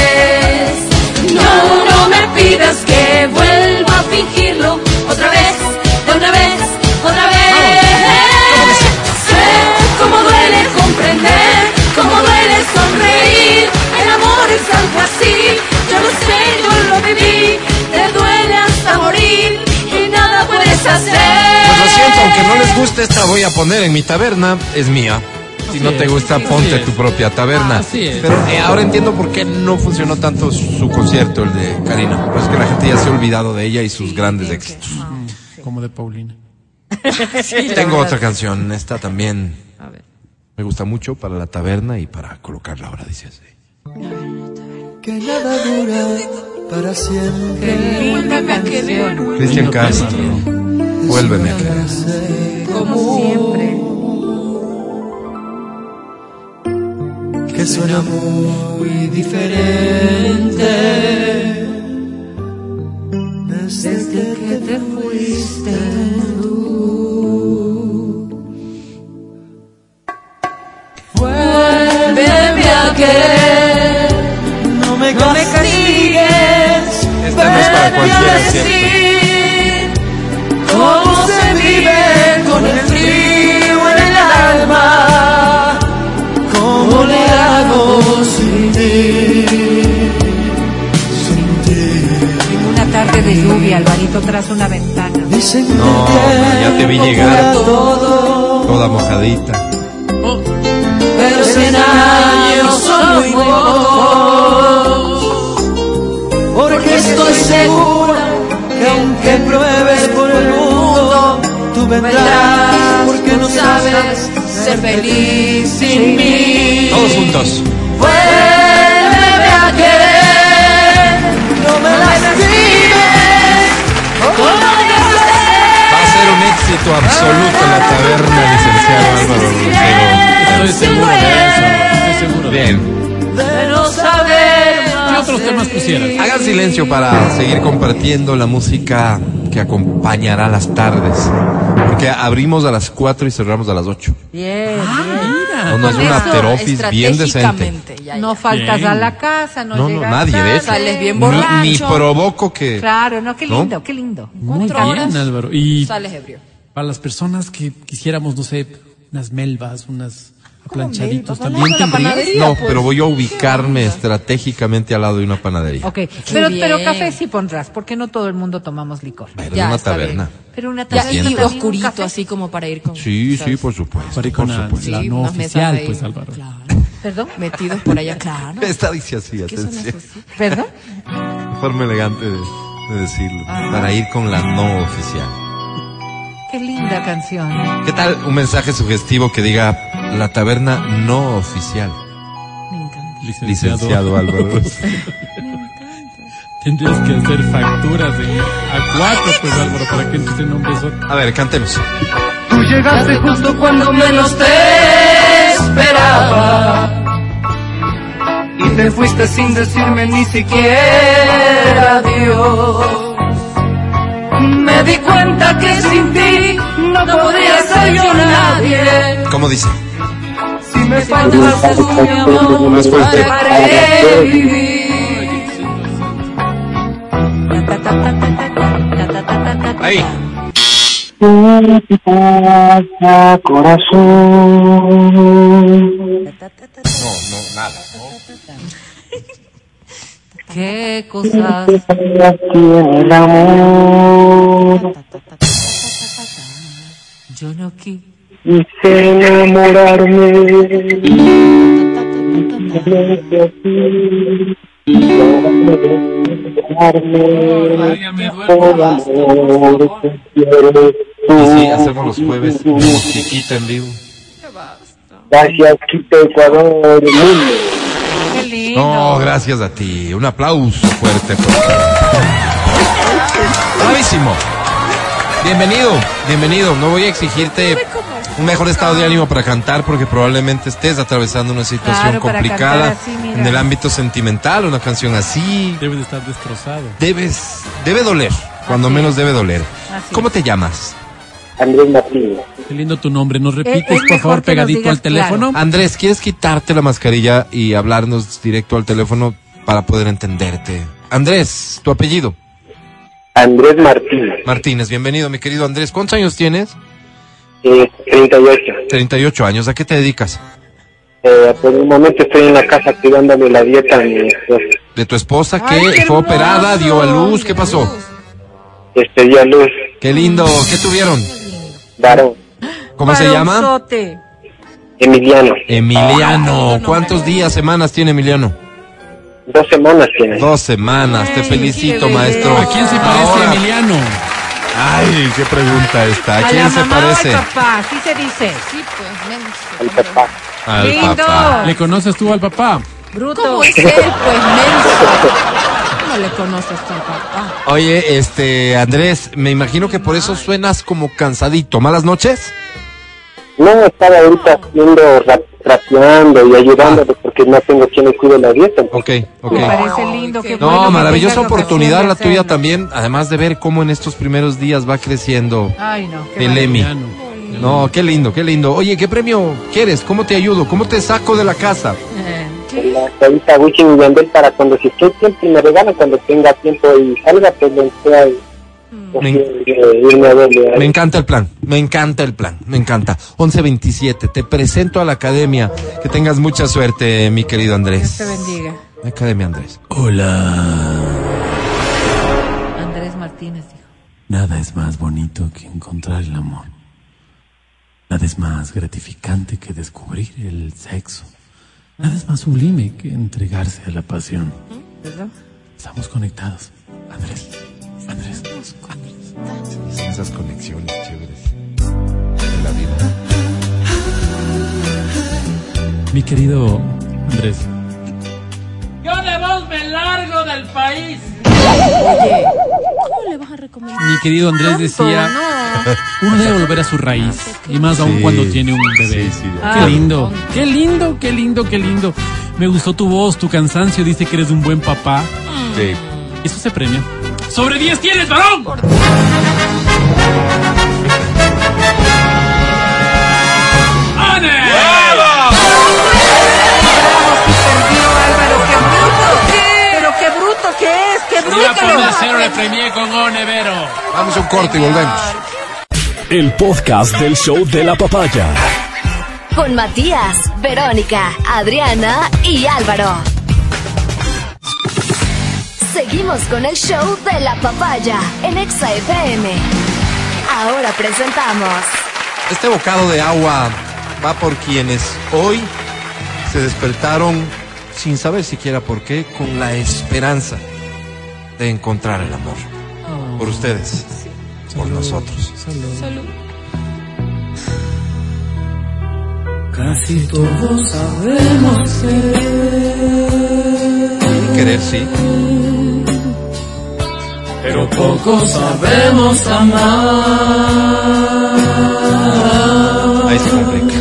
Esta voy a poner en mi taberna, es mía. Si Así no te gusta, ponte tu propia taberna. Así es. Pero eh, ahora entiendo por qué no funcionó tanto su concierto, el de Karina. Pues que la gente ya se ha olvidado de ella y sus grandes éxitos. Como de Paulina. Tengo otra canción, esta también A ver. me gusta mucho para la taberna y para colocarla ahora, dice así. Que nada dura para siempre. Qué linda canción. Cristian Castro, vuélveme a querer. Como siempre. Que suena muy diferente. Desde, que te fuiste Vuélveme a querer, no me no me castigues. Esta no es para Ven a cualquiera, ¿cierto? Lluvia, Alvarito tras una ventana. Dicen No, ya te vi llegar todo. toda mojadita. Pero cien años son muy pocos. Porque estoy segura que aunque pruebes por el mundo, tú vendrás porque no sabes ser feliz sin mí. Todos juntos. Vuélveme a querer, no me lastimes. Éxito absoluto en la taberna, licenciado Álvaro. Estoy seguro de Bien. de no saber ¿Qué más otros de temas mí. pusieras? Hagan silencio para seguir compartiendo la música que acompañará las tardes. Porque abrimos a las 4 y cerramos a las 8. Bien, No, no, es Con un eso, after office bien decente. Ya, bien. No ya. faltas Bien. a la casa, no, No, no, llegas nadie, de hecho. tarde. Sales bien Ni, borracho. ni provoco que... Claro, no, qué ¿No? lindo, qué lindo. Muy bien. Álvaro. Y Sales ebrio. Para las personas que quisiéramos, no sé, unas melvas, unas aplanchaditos, melvas? ¿también tendrías? No, pues. pero voy a ubicarme estratégicamente al lado de una panadería. Ok, pero, pero café sí pondrás, porque no todo el mundo tomamos licor. Pero Ya, una taberna. Pero una Entiendo. y oscurito, así como para ir con. Sí, sí, por supuesto. Para ir por con la, supuesto. la no oficial, pues Álvaro. Claro. ¿Perdón? Metidos por allá, claro. Esta dice así, ¿Qué se atención. ¿Perdón? Forma elegante de, de decirlo. Ah. Para ir con la no oficial. Qué linda canción. ¿Qué tal un mensaje sugestivo que diga la taberna no oficial? Me encanta. Licenciado. Licenciado Álvaro. Tendrías que hacer facturas en a cuatro, pues Álvaro, para que entres en un beso. A ver, cantemos. Tú llegaste justo cuando menos te esperaba y te fuiste sin decirme ni siquiera adiós. Me di cuenta que sin ti no podría ser yo nadie. ¿Cómo dice? Si me faltas tú, mi amor, Más fuerte. dejaré vivir. Ahí. ¿Qué te pasa, corazón? Qué cosas. Tiene el amor. Yo no quise. Enamorarme. Y sí, hacemos los jueves musiquita en vivo. Gracias, Quito, Ecuador, el mundo. Lindo. No, gracias a ti. Un aplauso fuerte. Por Bravísimo. Bienvenido, bienvenido. No voy a exigirte un mejor estado de ánimo para cantar porque probablemente estés atravesando una situación Claro, complicada así, en el ámbito sentimental, una canción así. Debes de estar destrozado. Debes, debe doler, cuando Así menos es. debe doler. Así ¿Cómo es. te llamas? Andrés Martínez. Qué lindo tu nombre. ¿Nos Es- repites, es por favor, pegadito al teléfono? Andrés, ¿quieres quitarte la mascarilla y hablarnos directo al teléfono para poder entenderte? Andrés, tu apellido. Andrés Martínez, Martínez, bienvenido, mi querido Andrés. ¿Cuántos años tienes? eh, 38. 38 años. ¿A qué te dedicas? Eh, por el momento estoy en la casa cuidándole la dieta a mi esposa. ¿De tu esposa que qué fue operada, dio a luz? ¿Qué pasó? Este día luz, Qué lindo. ¿Qué tuvieron? Varón, ¿Cómo se llama? Emiliano. Emiliano. ¿Cuántos días, semanas tiene Emiliano? Dos semanas tiene. Dos semanas. Te felicito, qué maestro. ¿A quién se parece Ahora- Emiliano? Ay, qué pregunta esta. ¿A A quién la se mamá parece? al papá, sí se dice. Sí, pues, menso. Al papá. Al Lindo. papá. ¿Le conoces tú al papá? Bruto. ¿Cómo es él, pues, menso? ¿Cómo le conoces al papá? Oye, este, Andrés, me imagino que por eso suenas como cansadito. ¿Malas noches? No, estaba ahorita haciendo, rapeando y ayudándole porque no tengo quien le cuide la dieta. Ok, ok. Me parece lindo. qué qué No, bueno maravillosa oportunidad la tuya hacerlo. también, además de ver cómo en estos primeros días va creciendo Ay, no. qué el. Emi. No, qué lindo, qué lindo. Oye, ¿qué premio quieres? ¿Cómo te ayudo? ¿Cómo te saco de la casa? Eh, La revista Wisin y Yandel para cuando si estoy siempre me regalan cuando tenga tiempo y salga pues lo sea y- pues, Me- irme a verle. Me encanta el plan, me encanta el plan, me encanta. 1127, te presento a la academia. Que tengas mucha suerte, mi querido Dios Andrés. te bendiga. Academia Andrés. Hola. Andrés Martínez dijo. Nada es más bonito que encontrar el amor. Nada es más gratificante que descubrir el sexo. Nada es más sublime que entregarse a la pasión. ¿Verdad? Estamos conectados. Andrés. Andrés. Esas conexiones chéveres de la vida. Mi querido Andrés. Yo de vos me largo del país. Oye, ¿cómo le vas a recomendar? Mi querido Andrés decía, uno debe volver a su raíz. Y más aún Sí, cuando tiene un bebé. sí, sí, de qué lindo, qué lindo, qué lindo, qué lindo. Me gustó tu voz, tu cansancio, dice que eres un buen papá. Sí. Eso se premia. ¡Sobre 10 tienes, varón! ¡Ane! 1 0 le premié con Onevero. Vamos a un corte y volvemos. El podcast del show de la papaya. Con Matías, Verónica, Adriana y Álvaro. Seguimos con el show de la papaya en ExaFM. Ahora presentamos. Este bocado de agua va por quienes hoy se despertaron sin saber siquiera por qué, con la esperanza de encontrar el amor. Por ustedes, por nosotros. Casi todos sabemos Y querer, sí. pero poco sabemos amar. Ahí se complica.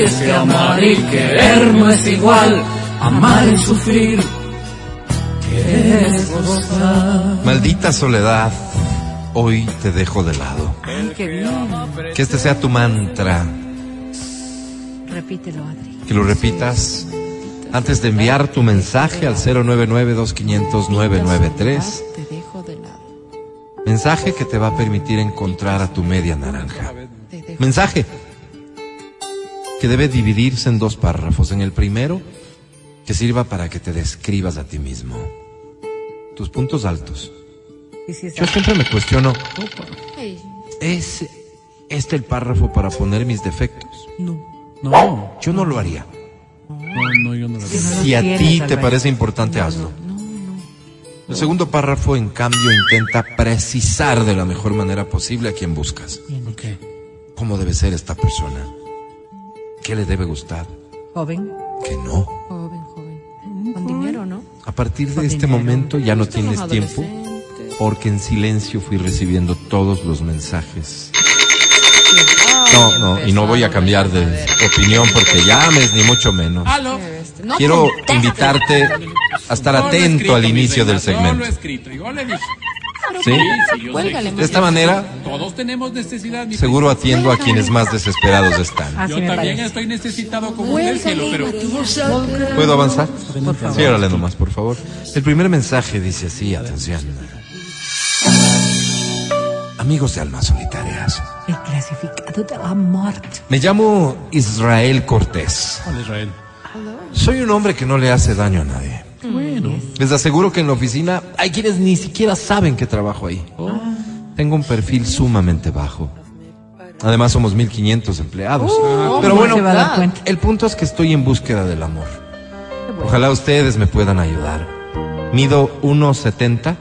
Es que amar y querer no es igual. Amar y sufrir. Gozar. Maldita soledad, hoy te dejo de lado. Ay, qué bien. Que este sea tu mantra, Repítelo, Adri. que lo repitas antes de enviar tu mensaje al 099-2500-993. Te dejo de lado. Mensaje que te va a permitir encontrar a tu media naranja. Mensaje que debe dividirse en dos párrafos. En el primero, que sirva para que te describas a ti mismo. Tus puntos altos. Sí, sí, Yo siempre me cuestiono, ¿es este el párrafo para poner mis defectos? No, Yo no lo haría. no, no, yo no lo veo. Si a ti te parece importante, hazlo. El segundo párrafo, en cambio, intenta precisar de la mejor manera posible a quien buscas. Ok. ¿Cómo debe ser esta persona? ¿Qué le debe gustar? Joven. ¿Qué no? Joven, A partir de este momento ya no tienes tiempo porque en silencio fui recibiendo todos los mensajes. No, no, y no voy a cambiar de opinión porque llames ni mucho menos. Quiero invitarte a estar atento al inicio del segmento. Dije. ¿Sí? Cuélgale. De esta manera, Todos tenemos necesidad, mi seguro atiendo a quienes más desesperados están. Así Yo también parece. estoy necesitado como usted, cielo, pero... ¿Puedo avanzar? Sí, órale nomás, por favor. El primer mensaje dice así, atención. Amigos de almas solitarias, El clasificado de la muerte. me llamo Israel Cortés. Hola, Israel. Soy un hombre que no le hace daño a nadie. Bueno. Les aseguro que en la oficina hay quienes ni siquiera saben que trabajo ahí. Tengo un perfil sumamente bajo. Además somos 1500 empleados. Pero ¿Cómo bueno, se va a dar cuenta? el punto es que estoy en búsqueda del amor. Ojalá ustedes me puedan ayudar. Mido 1.70,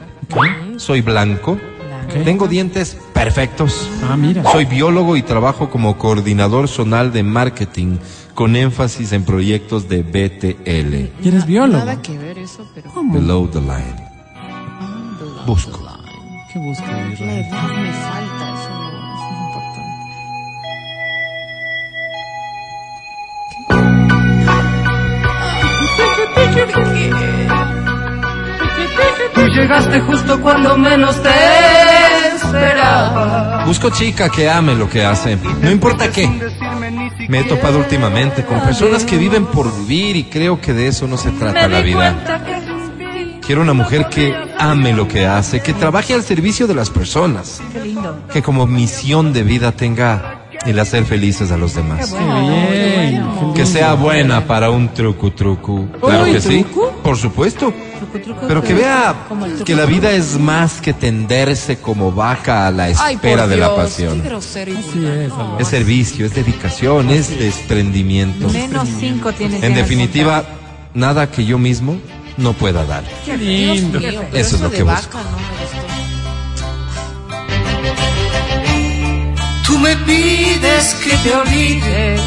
soy blanco, tengo dientes perfectos. Ah, mira. Soy biólogo y trabajo como coordinador zonal de marketing con énfasis en proyectos de BTL. ¿Y eres biólogo? Nada que ver eso, pero. Below the line. Busco. ¿Qué busca, La Israel? edad me falta, eso, no- eso es importante. Tú llegaste justo cuando menos te esperaba. Busco chica que ame lo que hace, no importa qué. Me he topado últimamente con personas que viven por vivir y creo que de eso no se trata la vida. Quiero una mujer que ame lo que hace, que trabaje al servicio de las personas, que como misión de vida tenga el hacer felices a los demás. Qué. Que sea buena para un truco truco. Claro que sí, ¿truco? por supuesto. Pero que vea que la vida es más que tenderse como vaca a la espera de la pasión. Y es, servicio, es dedicación, es desprendimiento. Menos cinco tienes En definitiva, nada que yo mismo no pueda dar. Eso es lo de que busco. Me pides que te olvide.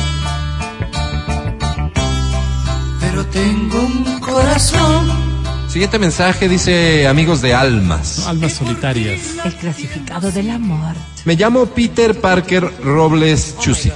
Pero tengo un corazón. Siguiente mensaje dice, amigos de almas. Almas solitarias. El clasificado de la muerte. Me llamo Peter Parker Robles Chusik.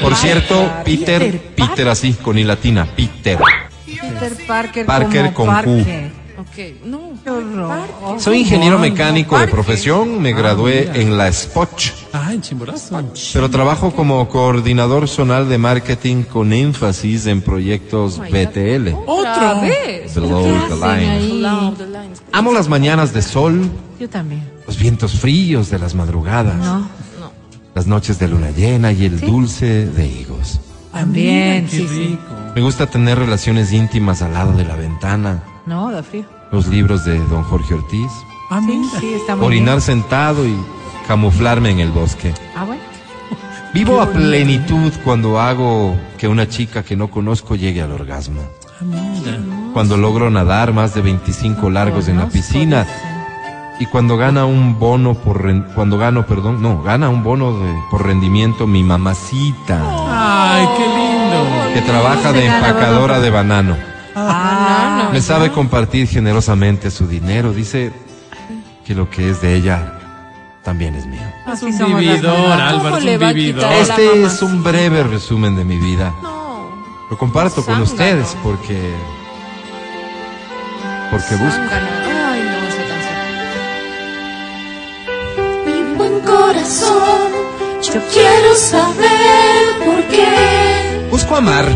Por cierto, Peter, Peter así, con i latina, Peter. Peter Parker, Parker como con Q. parque. Ok, no. Qué horror. Soy ingeniero mecánico de profesión, me gradué en la Spoch, Ah, en Chimborazo. pero trabajo como coordinador zonal de marketing con énfasis en proyectos BTL. Otra vez. Below the line. Amo las mañanas de sol, Yo también. los vientos fríos de las madrugadas, No. las noches de luna llena y el dulce de higos. También, Mira, qué sí. Me gusta tener relaciones íntimas al lado de la ventana, No, da frío. los libros de don Jorge Ortiz, Ah, Sí, mira. sí, está muy orinar sentado y camuflarme en el bosque. Ah, bueno. Vivo a plenitud cuando hago que una chica que no conozco llegue al orgasmo. Ah. Cuando logro nadar más de 25 largos en la piscina y cuando gana un bono por cuando gano, perdón, no, gana un bono de- por rendimiento mi mamacita Ay, qué lindo. que trabaja de empacadora de banano. Ah, Me sabe compartir generosamente su dinero, dice que lo que es de ella también es mío. Es un vividor. Álvaro, ¿Cómo es un vividor. Este es un breve resumen de mi vida. No. Lo comparto con ustedes porque porque busco. Ay, no, esa canción. Mi buen corazón, yo quiero saber por qué. Busco amar,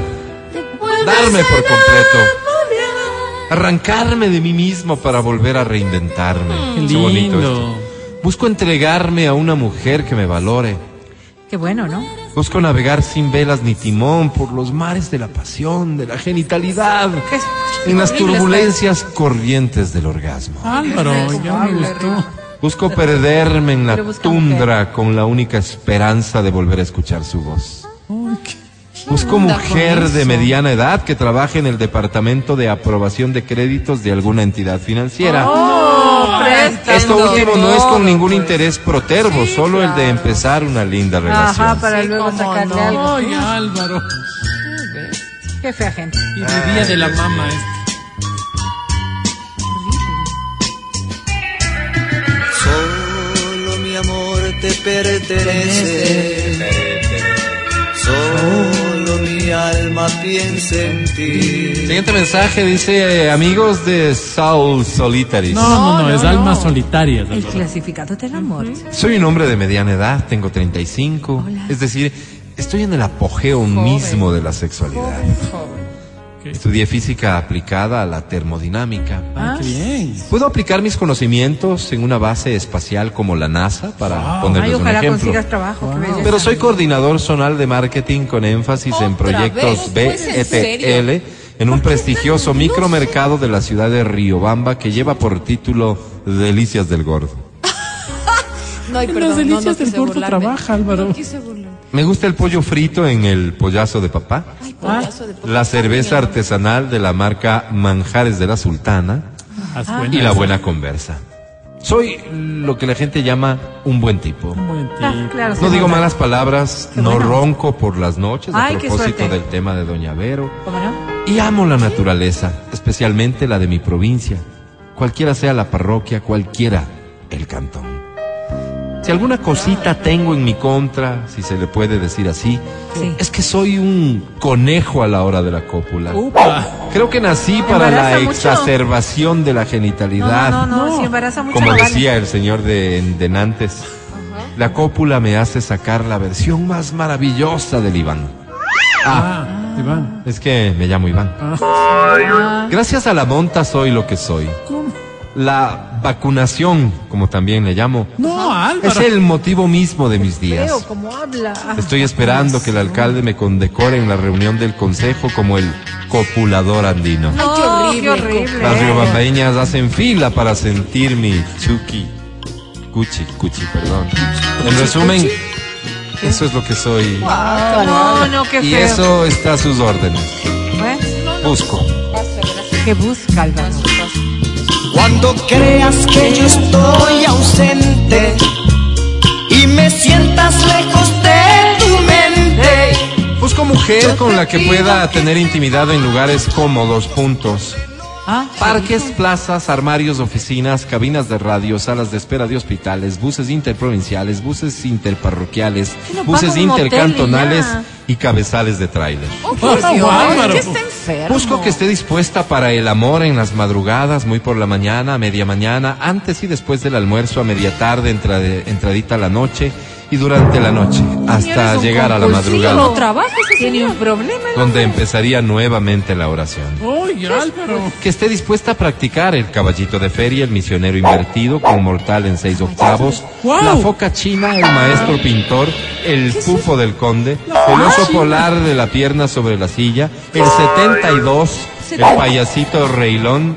darme por completo, arrancarme de mí mismo para volver a reinventarme. Qué Qué bonito lindo. esto. Busco entregarme a una mujer que me valore. Qué bueno, ¿no? Busco navegar sin velas ni timón por los mares de la pasión, de la genitalidad, en las turbulencias corrientes del orgasmo. Álvaro, ya me gustó. Busco perderme en la tundra con la única esperanza de volver a escuchar su voz. Busco mujer de mediana edad que trabaje en el departamento de aprobación de créditos de alguna entidad financiera. Esto último no es con ningún interés protervo, solo el de empezar una linda relación. Ajá, para Sí, luego sacarle no. algo. Ay, Álvaro. Qué fea gente. Y de día de la mama. ¿eh? Solo mi amor te pertenece. Solo mi alma piensa en ti. Siguiente mensaje dice, eh, amigos de Soul Solitaries. No, no, no, es almas solitarias. El clasificado del amor. Soy un hombre de mediana edad, tengo 35. Es decir, estoy en el apogeo mismo de la sexualidad. Estudié física aplicada a la termodinámica. Ah, qué bien. Puedo aplicar mis conocimientos en una base espacial como la NASA para ponerles un ojalá ejemplo. consigas trabajo. Pero soy coordinador zonal de marketing con énfasis en ¿Otra proyectos vez? ¿Pues en BETL en un prestigioso micromercado de la ciudad de Riobamba que lleva por título Delicias del Gordo. No, perdón, las no, no delicias del gordo burlarme. trabaja, Álvaro. No quise burlarme. Me gusta el pollo frito en el pollazo de papá. Ay, de. La cerveza artesanal de la marca Manjares de la Sultana Ah. y la buena conversa. Soy lo que la gente llama un buen tipo. Un buen Ah, tipo. claro, No digo malas palabras, Qué no bueno. ronco por las noches a Ay, propósito del tema de Doña Vero. ¿Cómo no? Y amo la naturaleza, especialmente la de mi provincia. Cualquiera sea la parroquia, cualquiera el cantón. Si alguna cosita tengo en mi contra, si se le puede decir así, Sí. es que soy un conejo a la hora de la cópula. Upa. Creo que nací para la exacerbación de la genitalidad. No, no, no, si embaraza mucho. Como no vale. decía el señor de, de Nantes, la cópula me hace sacar la versión más maravillosa del Iván. Ah, Ah, Iván. es que me llamo Iván. Gracias a la monta soy lo que soy. La vacunación, como también le llamo, No, Álvaro. es el motivo mismo de mis días. Estoy esperando que el alcalde me condecore en la reunión del consejo como el copulador andino. Qué Oh, horrible. Las riobambeñas hacen fila para sentir mi chuki. Cuchi, cuchi, perdón. En resumen, eso es lo que soy. No, no, qué Y feo. eso está a sus órdenes. Busco. ¿Qué busca, Álvaro? Cuando creas que yo estoy ausente y me sientas lejos de tu mente. Busco mujer con la que pueda tener intimidad en lugares cómodos, puntos. Ah, Parques, plazas, armarios, oficinas, cabinas de radio, salas de espera de hospitales, buses interprovinciales, buses interparroquiales, no buses intercantonales y cabezales de tráiler. Oh. Busco que esté dispuesta para el amor en las madrugadas, muy por la mañana, a media mañana, antes y después del almuerzo, a media tarde, entrade- entradita a la noche y durante la noche, hasta llegar a la madrugada, No trabaja ese Tiene un problema. donde empezaría nuevamente la oración. Uy, Álvaro. Que esté dispuesta a practicar el caballito de feria, el misionero invertido con mortal en seis octavos, ¡Guau! la foca china, el maestro pintor, el pufo del conde, el oso polar de la pierna sobre la silla, el 72, el payasito reilón,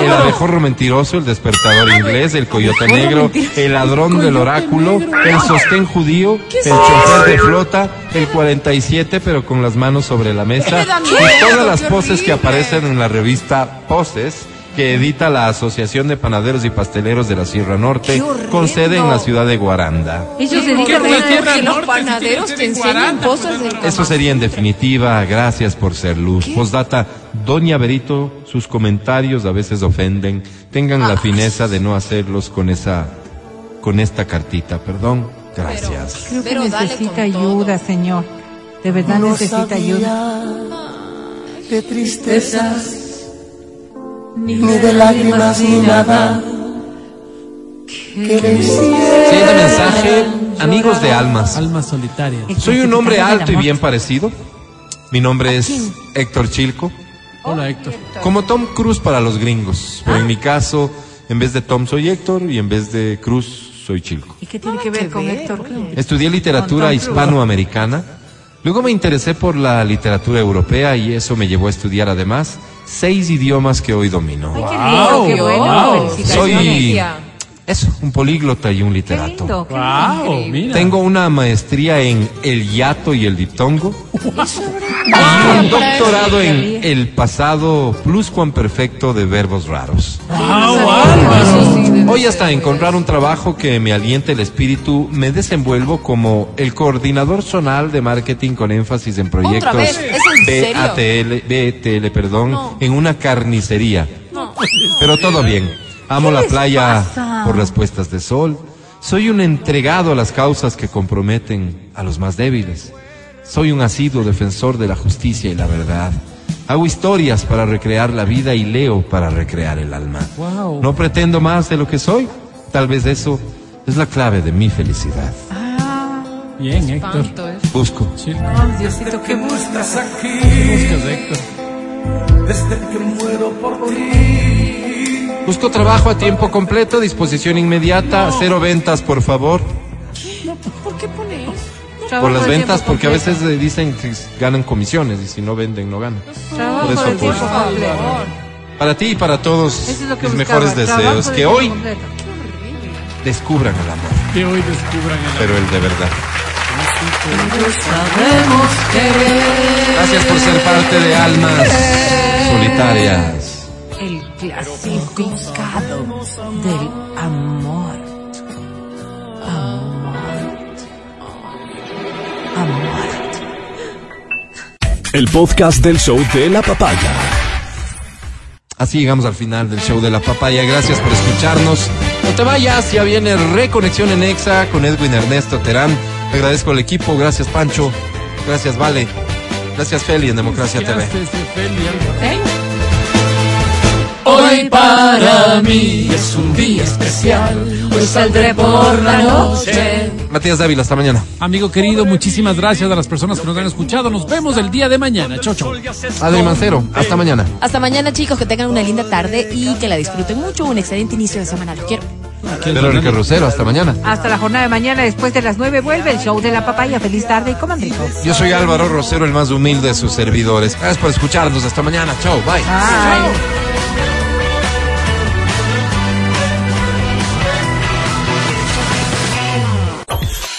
el abejorro mentiroso, el despertador inglés, el coyote negro, el ladrón del oráculo, el sostén judío, el chofer de flota, el 47 pero con las manos sobre la mesa y todas las poses que aparecen en la revista Poses que edita la Asociación de Panaderos y Pasteleros de la Sierra Norte, Qué con sede en la ciudad de Guaranda. Ellos se ¿Qué dedican a que los panaderos te enseñan Guaranda, cosas del Eso sería en definitiva, gracias por ser luz. Postdata, Doña Berito, sus comentarios a veces ofenden. Tengan la fineza de no hacerlos con esa, con esta cartita, perdón. Gracias. Creo que Pero dale necesita con ayuda, señor. De verdad necesita ayuda. de tristezas, ni de lágrimas ni nada. Que Siguiente mensaje, amigos de almas. Almas solitarias. Soy un hombre alto y bien parecido. Mi nombre es Héctor Chilco. Hola, Héctor. Como Tom Cruise para los gringos. Pero en mi caso, en vez de Tom soy Héctor y en vez de Cruz soy Chilco. ¿Y qué tiene que ver con Héctor Cruz? Estudié literatura hispanoamericana. Luego me interesé por la literatura europea y eso me llevó a estudiar además seis idiomas que hoy domino. Ay, qué lindo, qué bueno. Wow. Soy eso, un políglota y un Qué literato. lindo. qué Wow, mira. Tengo una maestría en el yato y el ditongo. Y un doctorado en el pasado pluscuamperfecto de verbos raros. Hoy hasta encontrar un trabajo que me aliente el espíritu, me desenvuelvo como el coordinador zonal de marketing con énfasis en proyectos BTL, perdón, en una carnicería. Pero todo bien. Amo la playa pasa? por las puestas de sol. Soy un entregado a las causas que comprometen a los más débiles. Soy un asiduo defensor de la justicia y la verdad. Hago historias para recrear la vida y leo para recrear el alma. Wow. No pretendo más de lo que soy. Tal vez eso es la clave de mi felicidad. Bien, Héctor. Espanto, ¿eh? Busco. Sí. Ay, Diosito, qué busca. Buscas, Héctor. Busco trabajo a tiempo completo, disposición inmediata, cero ventas, por favor. ¿Por qué pone eso? Trabajo Por las ventas, porque a veces eh, dicen que ganan comisiones y si no venden, no ganan. Trabajo por eso, por tiempo eso. completo. Para ti y para todos es mis buscaba, mejores deseos, de que hoy completo. descubran el amor, Que hoy descubran el pero el de verdad. Gracias por ser parte de almas solitarias. El clasificado del amor. Amor. Amor. El podcast del show de la papaya. Así llegamos al final del show de la papaya. Gracias por escucharnos. No te vayas, ya viene Reconexión en Exa con Edwin Ernesto Terán. Agradezco al equipo, gracias Pancho, gracias Vale, gracias Feli en Democracia TV. Hoy para mí es un día especial. Hoy saldré por la noche. Matías Dávila, hasta mañana. Amigo querido, muchísimas gracias a las personas que nos han escuchado. Nos vemos el día de mañana. Chau. Adri Mancero, hasta mañana. Hasta mañana, chicos, que tengan una linda tarde y que la disfruten mucho. Un excelente inicio de semana. Los quiero. Verónica Rosero, hasta mañana. Hasta la jornada de mañana, después de las nueve, vuelve el show de la papaya. Feliz tarde y coman rico. Yo soy Álvaro Rosero, el más humilde de sus servidores. Gracias por escucharnos, hasta mañana. Chao, bye. Bye.